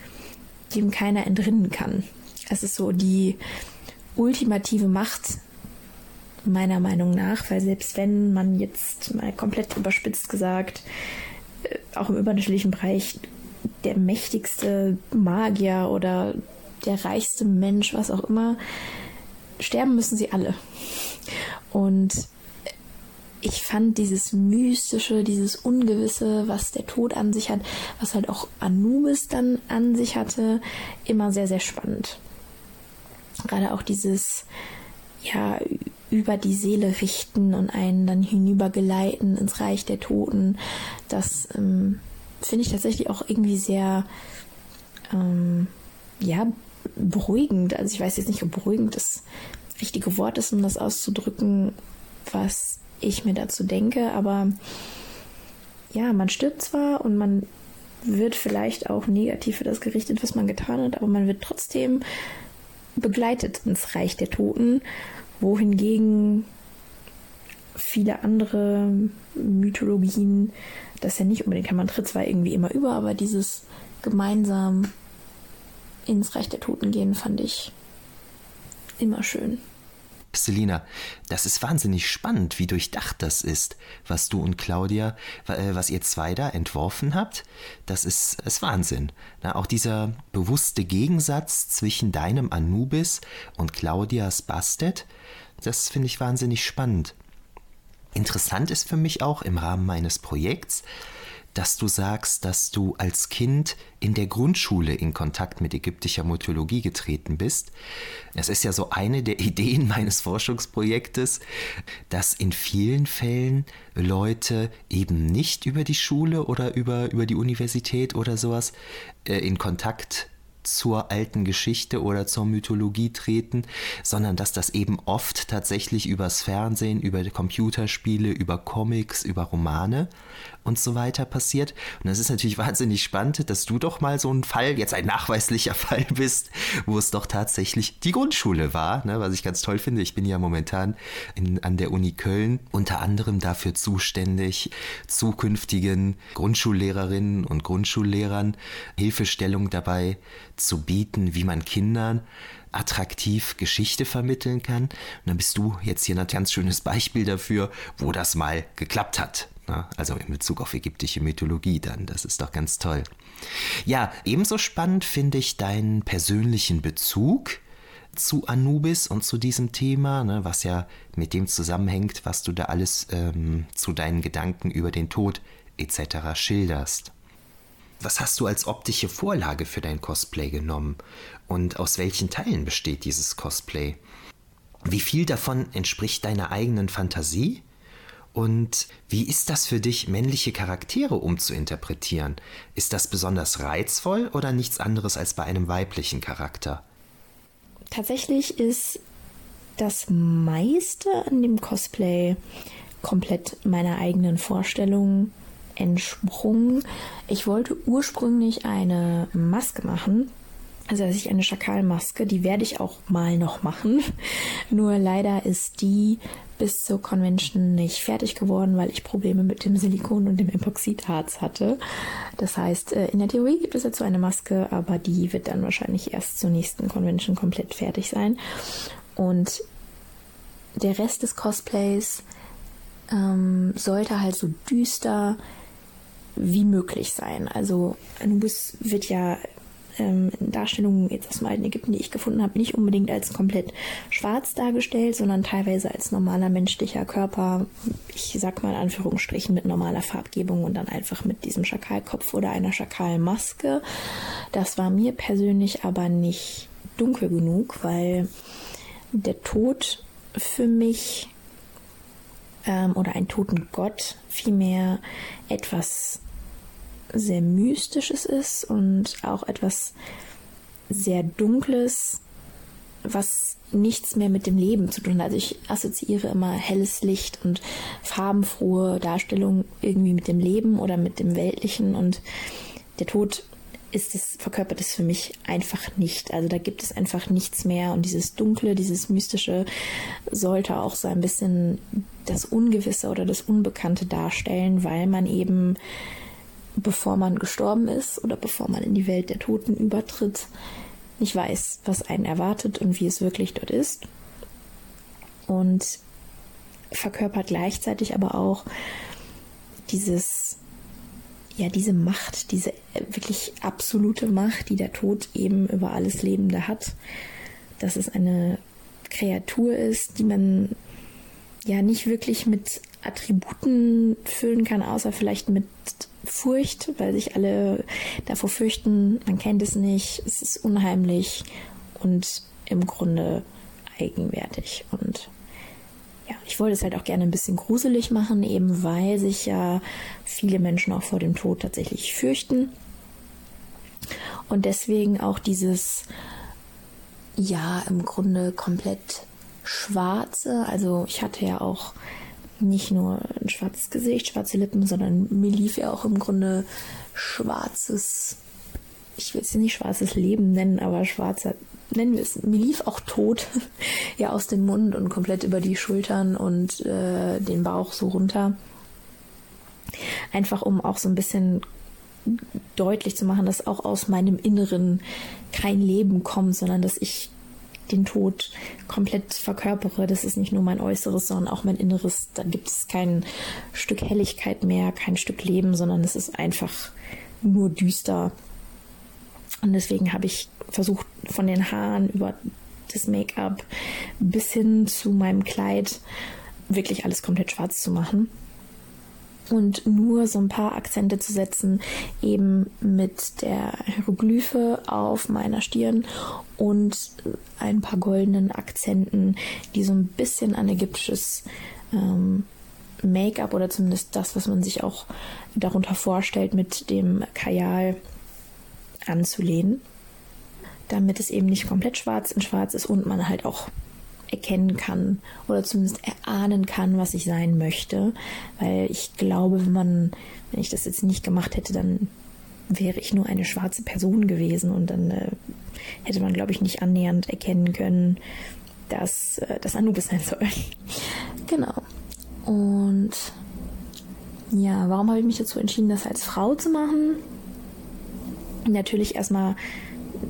dem keiner entrinnen kann. Es ist so die ultimative Macht, meiner Meinung nach, weil selbst wenn man jetzt mal komplett überspitzt gesagt, äh, auch im übernatürlichen Bereich der mächtigste Magier oder der reichste Mensch, was auch immer, sterben müssen sie alle. Und ich fand dieses Mystische, dieses Ungewisse, was der Tod an sich hat, was halt auch Anubis dann an sich hatte, immer sehr, sehr spannend. Gerade auch dieses, ja, über die Seele richten und einen dann hinübergeleiten ins Reich der Toten. Das ähm, finde ich tatsächlich auch irgendwie sehr, ähm, ja, beruhigend. Also ich weiß jetzt nicht, ob beruhigend das richtige Wort ist, um das auszudrücken, was ich mir dazu denke, aber ja, man stirbt zwar und man wird vielleicht auch negativ für das gerichtet, was man getan hat, aber man wird trotzdem begleitet ins Reich der Toten wohingegen viele andere Mythologien das ja nicht unbedingt kann. Man tritt zwar irgendwie immer über, aber dieses gemeinsam ins Reich der Toten gehen fand ich immer schön. Selina, das ist wahnsinnig spannend, wie durchdacht das ist, was du und Claudia, äh, was ihr zwei da entworfen habt. Das ist, ist Wahnsinn. Na, auch dieser bewusste Gegensatz zwischen deinem Anubis und Claudias Bastet, das finde ich wahnsinnig spannend. Interessant ist für mich auch im Rahmen meines Projekts, dass du sagst, dass du als Kind in der Grundschule in Kontakt mit ägyptischer Mythologie getreten bist. Es ist ja so eine der <laughs> Ideen meines Forschungsprojektes, dass in vielen Fällen Leute eben nicht über die Schule oder über, über die Universität oder sowas äh, in Kontakt zur alten Geschichte oder zur Mythologie treten, sondern dass das eben oft tatsächlich übers Fernsehen, über Computerspiele, über Comics, über Romane und so weiter passiert. Und das ist natürlich wahnsinnig spannend, dass du doch mal so ein Fall, jetzt ein nachweislicher <laughs> Fall bist, wo es doch tatsächlich die Grundschule war, ne, was ich ganz toll finde. Ich bin ja momentan in, an der Uni Köln unter anderem dafür zuständig, zukünftigen Grundschullehrerinnen und Grundschullehrern Hilfestellung dabei zu bieten, wie man Kindern attraktiv Geschichte vermitteln kann. Und dann bist du jetzt hier ein ganz schönes Beispiel dafür, wo das mal geklappt hat. Also in Bezug auf ägyptische Mythologie dann. Das ist doch ganz toll. Ja, ebenso spannend finde ich deinen persönlichen Bezug zu Anubis und zu diesem Thema, ne, was ja mit dem zusammenhängt, was du da alles ähm, zu deinen Gedanken über den Tod etc. schilderst. Was hast du als optische Vorlage für dein Cosplay genommen und aus welchen Teilen besteht dieses Cosplay? Wie viel davon entspricht deiner eigenen Fantasie? Und wie ist das für dich, männliche Charaktere umzuinterpretieren? Ist das besonders reizvoll oder nichts anderes als bei einem weiblichen Charakter? Tatsächlich ist das meiste an dem Cosplay komplett meiner eigenen Vorstellung entsprungen. Ich wollte ursprünglich eine Maske machen. Also dass ich eine Schakalmaske, die werde ich auch mal noch machen. <laughs> Nur leider ist die bis zur Convention nicht fertig geworden, weil ich Probleme mit dem Silikon und dem Epoxidharz hatte. Das heißt, äh, in der Theorie gibt es dazu eine Maske, aber die wird dann wahrscheinlich erst zur nächsten Convention komplett fertig sein. Und der Rest des Cosplays ähm, sollte halt so düster wie möglich sein. Also Anubis wird ja ähm, Darstellungen jetzt aus dem alten Ägypten, die ich gefunden habe, nicht unbedingt als komplett schwarz dargestellt, sondern teilweise als normaler menschlicher Körper, ich sag mal in Anführungsstrichen mit normaler Farbgebung und dann einfach mit diesem Schakalkopf oder einer Schakalmaske. Das war mir persönlich aber nicht dunkel genug, weil der Tod für mich ähm, oder ein toten Gott vielmehr etwas sehr Mystisches ist und auch etwas sehr Dunkles, was nichts mehr mit dem Leben zu tun hat. Also ich assoziiere immer helles Licht und farbenfrohe Darstellung irgendwie mit dem Leben oder mit dem Weltlichen und der Tod ist es, verkörpert es für mich einfach nicht. Also da gibt es einfach nichts mehr und dieses Dunkle, dieses Mystische sollte auch so ein bisschen das Ungewisse oder das Unbekannte darstellen, weil man eben bevor man gestorben ist oder bevor man in die Welt der Toten übertritt, nicht weiß, was einen erwartet und wie es wirklich dort ist. Und verkörpert gleichzeitig aber auch dieses, ja, diese Macht, diese wirklich absolute Macht, die der Tod eben über alles Lebende hat. Dass es eine Kreatur ist, die man ja nicht wirklich mit Attributen füllen kann, außer vielleicht mit Furcht, weil sich alle davor fürchten, man kennt es nicht, es ist unheimlich und im Grunde eigenwertig. Und ja, ich wollte es halt auch gerne ein bisschen gruselig machen, eben weil sich ja viele Menschen auch vor dem Tod tatsächlich fürchten. Und deswegen auch dieses, ja, im Grunde komplett schwarze. Also ich hatte ja auch nicht nur ein schwarzes Gesicht, schwarze Lippen, sondern mir lief ja auch im Grunde schwarzes, ich will es nicht schwarzes Leben nennen, aber schwarzer, nennen wir es, mir lief auch tot <laughs> ja aus dem Mund und komplett über die Schultern und äh, den Bauch so runter. Einfach um auch so ein bisschen deutlich zu machen, dass auch aus meinem Inneren kein Leben kommt, sondern dass ich den Tod komplett verkörpere. Das ist nicht nur mein Äußeres, sondern auch mein Inneres. Da gibt es kein Stück Helligkeit mehr, kein Stück Leben, sondern es ist einfach nur düster. Und deswegen habe ich versucht, von den Haaren über das Make-up bis hin zu meinem Kleid wirklich alles komplett schwarz zu machen. Und nur so ein paar Akzente zu setzen, eben mit der Hieroglyphe auf meiner Stirn und ein paar goldenen Akzenten, die so ein bisschen an ägyptisches ähm, Make-up oder zumindest das, was man sich auch darunter vorstellt, mit dem Kajal anzulehnen, damit es eben nicht komplett schwarz in schwarz ist und man halt auch erkennen kann oder zumindest erahnen kann, was ich sein möchte. Weil ich glaube, wenn man, wenn ich das jetzt nicht gemacht hätte, dann wäre ich nur eine schwarze Person gewesen und dann äh, hätte man, glaube ich, nicht annähernd erkennen können, dass äh, das Anubis sein soll. <laughs> genau. Und ja, warum habe ich mich dazu entschieden, das als Frau zu machen? Natürlich erstmal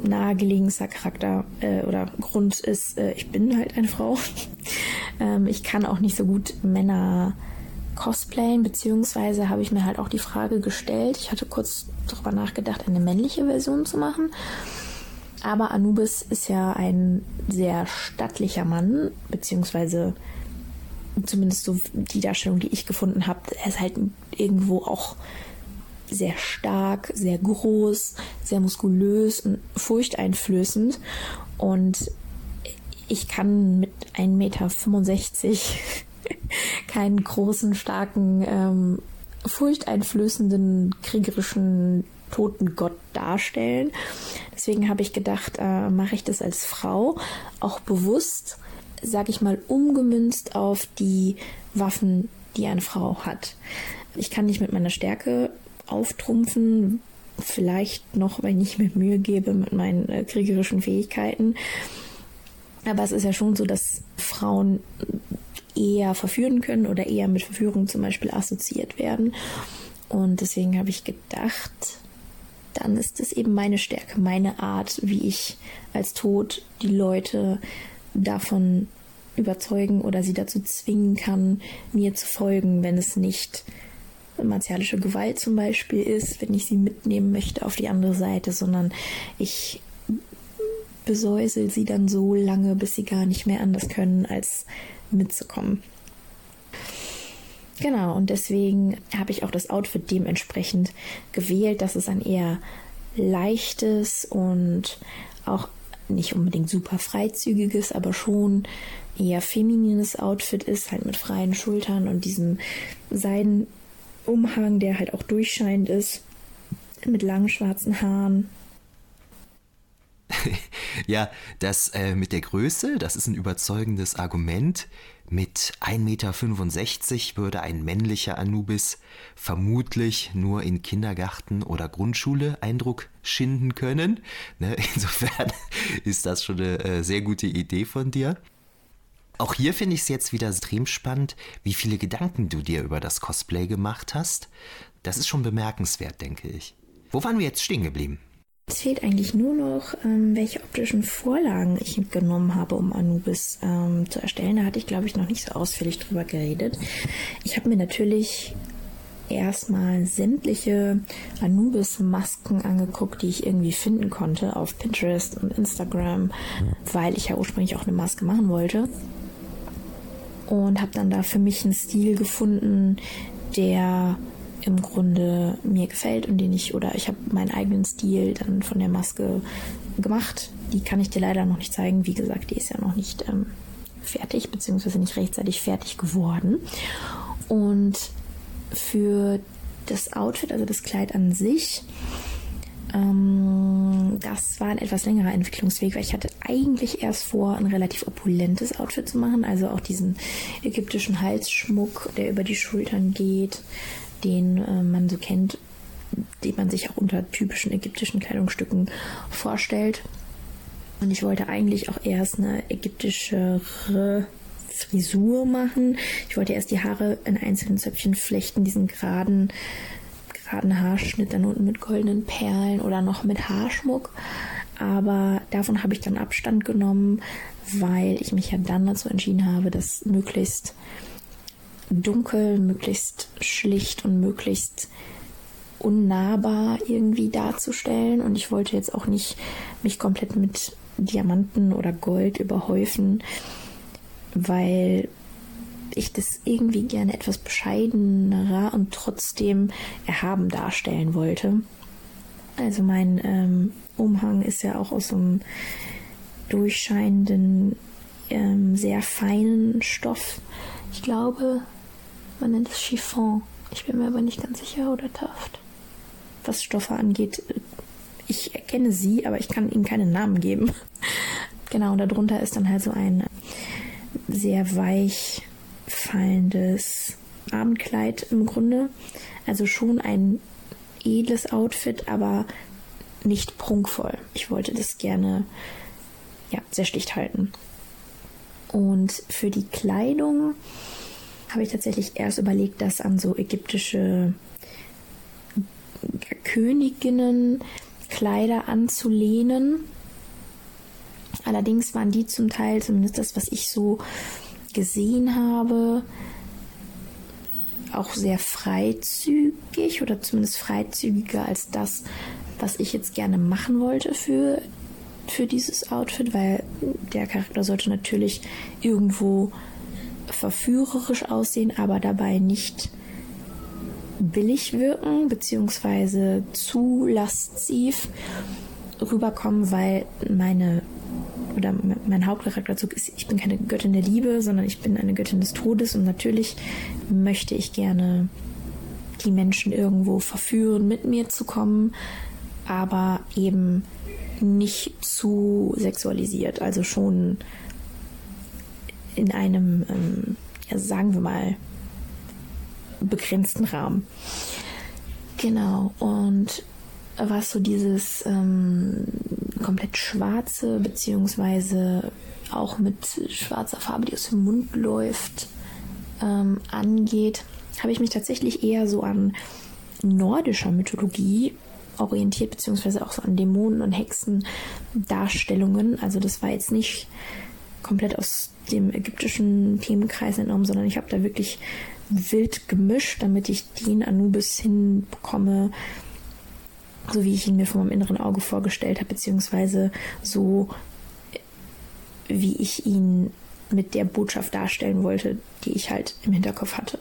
nahegelegenster Charakter äh, oder Grund ist, äh, ich bin halt eine Frau. <laughs> ähm, ich kann auch nicht so gut Männer cosplayen, beziehungsweise habe ich mir halt auch die Frage gestellt, ich hatte kurz darüber nachgedacht, eine männliche Version zu machen. Aber Anubis ist ja ein sehr stattlicher Mann, beziehungsweise zumindest so die Darstellung, die ich gefunden habe, er ist halt irgendwo auch sehr stark, sehr groß, sehr muskulös und furchteinflößend. Und ich kann mit 1,65 Meter <laughs> keinen großen, starken, ähm, furchteinflößenden, kriegerischen Totengott darstellen. Deswegen habe ich gedacht, äh, mache ich das als Frau auch bewusst, sage ich mal, umgemünzt auf die Waffen, die eine Frau hat. Ich kann nicht mit meiner Stärke auftrumpfen, vielleicht noch, wenn ich mir Mühe gebe mit meinen äh, kriegerischen Fähigkeiten. Aber es ist ja schon so, dass Frauen eher verführen können oder eher mit Verführung zum Beispiel assoziiert werden. Und deswegen habe ich gedacht, dann ist es eben meine Stärke, meine Art, wie ich als Tod die Leute davon überzeugen oder sie dazu zwingen kann, mir zu folgen, wenn es nicht martialische Gewalt zum Beispiel ist, wenn ich sie mitnehmen möchte auf die andere Seite, sondern ich besäusel sie dann so lange, bis sie gar nicht mehr anders können, als mitzukommen. Genau, und deswegen habe ich auch das Outfit dementsprechend gewählt, dass es ein eher leichtes und auch nicht unbedingt super freizügiges, aber schon eher feminines Outfit ist, halt mit freien Schultern und diesem Seidenumhang, der halt auch durchscheinend ist, mit langen schwarzen Haaren. <laughs> ja, das äh, mit der Größe, das ist ein überzeugendes Argument. Mit 1,65 Meter würde ein männlicher Anubis vermutlich nur in Kindergarten oder Grundschule Eindruck schinden können. Ne? <laughs> Insofern ist das schon eine äh, sehr gute Idee von dir. Auch hier finde ich es jetzt wieder extrem spannend, wie viele Gedanken du dir über das Cosplay gemacht hast. Das ist schon bemerkenswert, denke ich. Wo waren wir jetzt stehen geblieben? Es fehlt eigentlich nur noch, ähm, welche optischen Vorlagen ich genommen habe, um Anubis ähm, zu erstellen. Da hatte ich, glaube ich, noch nicht so ausführlich drüber geredet. Ich habe mir natürlich erstmal sämtliche Anubis-Masken angeguckt, die ich irgendwie finden konnte auf Pinterest und Instagram, weil ich ja ursprünglich auch eine Maske machen wollte. Und habe dann da für mich einen Stil gefunden, der im Grunde mir gefällt und den ich, oder ich habe meinen eigenen Stil dann von der Maske gemacht. Die kann ich dir leider noch nicht zeigen. Wie gesagt, die ist ja noch nicht ähm, fertig, beziehungsweise nicht rechtzeitig fertig geworden. Und für das Outfit, also das Kleid an sich, ähm, das war ein etwas längerer Entwicklungsweg, weil ich hatte eigentlich erst vor, ein relativ opulentes Outfit zu machen, also auch diesen ägyptischen Halsschmuck, der über die Schultern geht, den äh, man so kennt, den man sich auch unter typischen ägyptischen Kleidungsstücken vorstellt. Und ich wollte eigentlich auch erst eine ägyptischere Frisur machen. Ich wollte erst die Haare in einzelnen Zöpfchen flechten, diesen geraden, geraden Haarschnitt dann unten mit goldenen Perlen oder noch mit Haarschmuck. Aber davon habe ich dann Abstand genommen, weil ich mich ja dann dazu entschieden habe, das möglichst dunkel, möglichst schlicht und möglichst unnahbar irgendwie darzustellen. Und ich wollte jetzt auch nicht mich komplett mit Diamanten oder Gold überhäufen, weil ich das irgendwie gerne etwas bescheidenerer und trotzdem erhaben darstellen wollte. Also mein ähm, Umhang ist ja auch aus so einem durchscheinenden, ähm, sehr feinen Stoff. Ich glaube, man nennt es Chiffon. Ich bin mir aber nicht ganz sicher, oder Taft. Was Stoffe angeht, ich erkenne sie, aber ich kann ihnen keinen Namen geben. <laughs> genau, und darunter ist dann halt so ein sehr weich fallendes Abendkleid im Grunde. Also schon ein edles Outfit, aber nicht prunkvoll. Ich wollte das gerne ja, sehr schlicht halten. Und für die Kleidung habe ich tatsächlich erst überlegt, das an so ägyptische Königinnen Kleider anzulehnen. Allerdings waren die zum Teil, zumindest das, was ich so gesehen habe, auch sehr freizügig oder zumindest freizügiger als das, was ich jetzt gerne machen wollte für, für dieses Outfit, weil der Charakter sollte natürlich irgendwo verführerisch aussehen, aber dabei nicht billig wirken, beziehungsweise zu lasziv rüberkommen, weil meine oder mein Hauptcharakterzug ist, ich bin keine Göttin der Liebe, sondern ich bin eine Göttin des Todes und natürlich möchte ich gerne die Menschen irgendwo verführen, mit mir zu kommen, aber eben nicht zu sexualisiert, also schon in einem, ähm, ja, sagen wir mal, begrenzten Rahmen. Genau, und was so dieses ähm, komplett schwarze, beziehungsweise auch mit schwarzer Farbe, die aus dem Mund läuft, ähm, angeht, habe ich mich tatsächlich eher so an nordischer Mythologie orientiert, beziehungsweise auch so an Dämonen und Hexen Darstellungen. Also das war jetzt nicht komplett aus dem ägyptischen Themenkreis entnommen, sondern ich habe da wirklich wild gemischt, damit ich den Anubis hinbekomme, so wie ich ihn mir vor meinem inneren Auge vorgestellt habe, beziehungsweise so wie ich ihn mit der Botschaft darstellen wollte, die ich halt im Hinterkopf hatte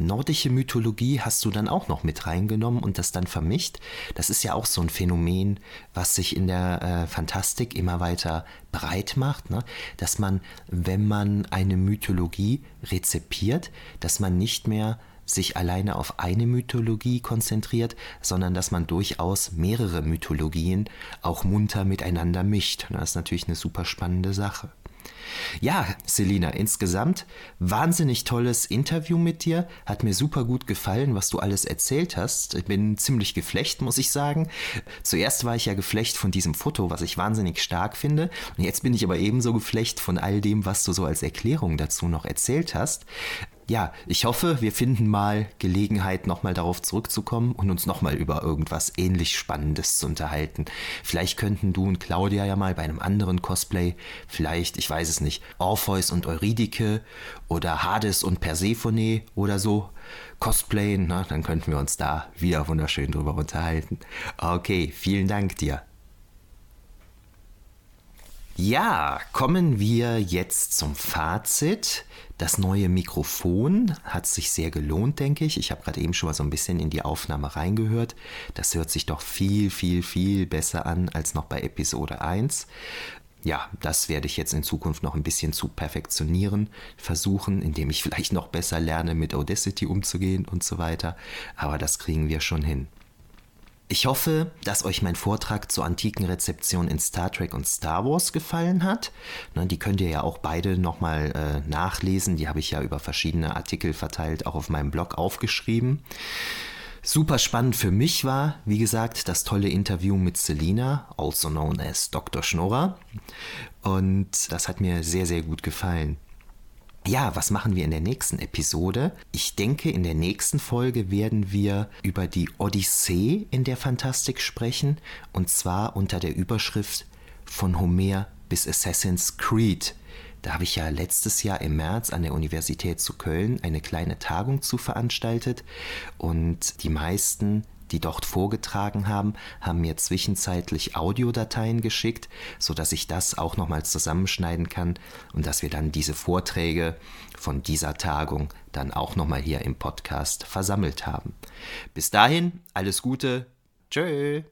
nordische Mythologie hast du dann auch noch mit reingenommen und das dann vermischt. Das ist ja auch so ein Phänomen, was sich in der äh, Fantastik immer weiter breit macht, ne? dass man, wenn man eine Mythologie rezipiert, dass man nicht mehr sich alleine auf eine Mythologie konzentriert, sondern dass man durchaus mehrere Mythologien auch munter miteinander mischt. Das ist natürlich eine super spannende Sache. Ja, Selina, insgesamt wahnsinnig tolles Interview mit dir. Hat mir super gut gefallen, was du alles erzählt hast. Ich bin ziemlich geflecht, muss ich sagen. Zuerst war ich ja geflecht von diesem Foto, was ich wahnsinnig stark finde. Und jetzt bin ich aber ebenso geflecht von all dem, was du so als Erklärung dazu noch erzählt hast ja, ich hoffe, wir finden mal Gelegenheit, nochmal darauf zurückzukommen und uns nochmal über irgendwas ähnlich Spannendes zu unterhalten. Vielleicht könnten du und Claudia ja mal bei einem anderen Cosplay, vielleicht, ich weiß es nicht, Orpheus und Eurydike oder Hades und Persephone oder so cosplayen. Na, dann könnten wir uns da wieder wunderschön drüber unterhalten. Okay, vielen Dank dir. Ja, kommen wir jetzt zum Fazit. Das neue Mikrofon hat sich sehr gelohnt, denke ich. Ich habe gerade eben schon mal so ein bisschen in die Aufnahme reingehört. Das hört sich doch viel, viel, viel besser an als noch bei Episode 1. Ja, das werde ich jetzt in Zukunft noch ein bisschen zu perfektionieren, versuchen, indem ich <laughs> vielleicht noch besser lerne, mit Audacity umzugehen und so weiter. Aber das kriegen wir schon hin. Ich hoffe, dass euch mein Vortrag zur antiken Rezeption in Star Trek und Star Wars gefallen hat. Ne, die könnt ihr ja auch beide nochmal äh, nachlesen. Die habe ich ja über verschiedene Artikel verteilt, auch auf meinem Blog aufgeschrieben. Super spannend für mich war, wie gesagt, das tolle Interview mit Selina, also known as Dr. Schnorrer. Und das hat mir sehr, sehr gut gefallen. Ja, was machen wir in der nächsten Episode? Ich denke, in der nächsten Folge werden wir über die Odyssee in der Fantastik sprechen, und zwar unter der Überschrift von Homer bis Assassin's Creed. Da habe ich ja letztes Jahr im März an der Universität zu Köln eine kleine Tagung zu veranstaltet und die meisten die dort vorgetragen haben, haben mir zwischenzeitlich Audiodateien geschickt, sodass ich das auch nochmal zusammenschneiden kann und dass wir dann diese Vorträge von dieser Tagung dann auch nochmal hier im Podcast versammelt haben. Bis dahin, alles Gute. Tschö.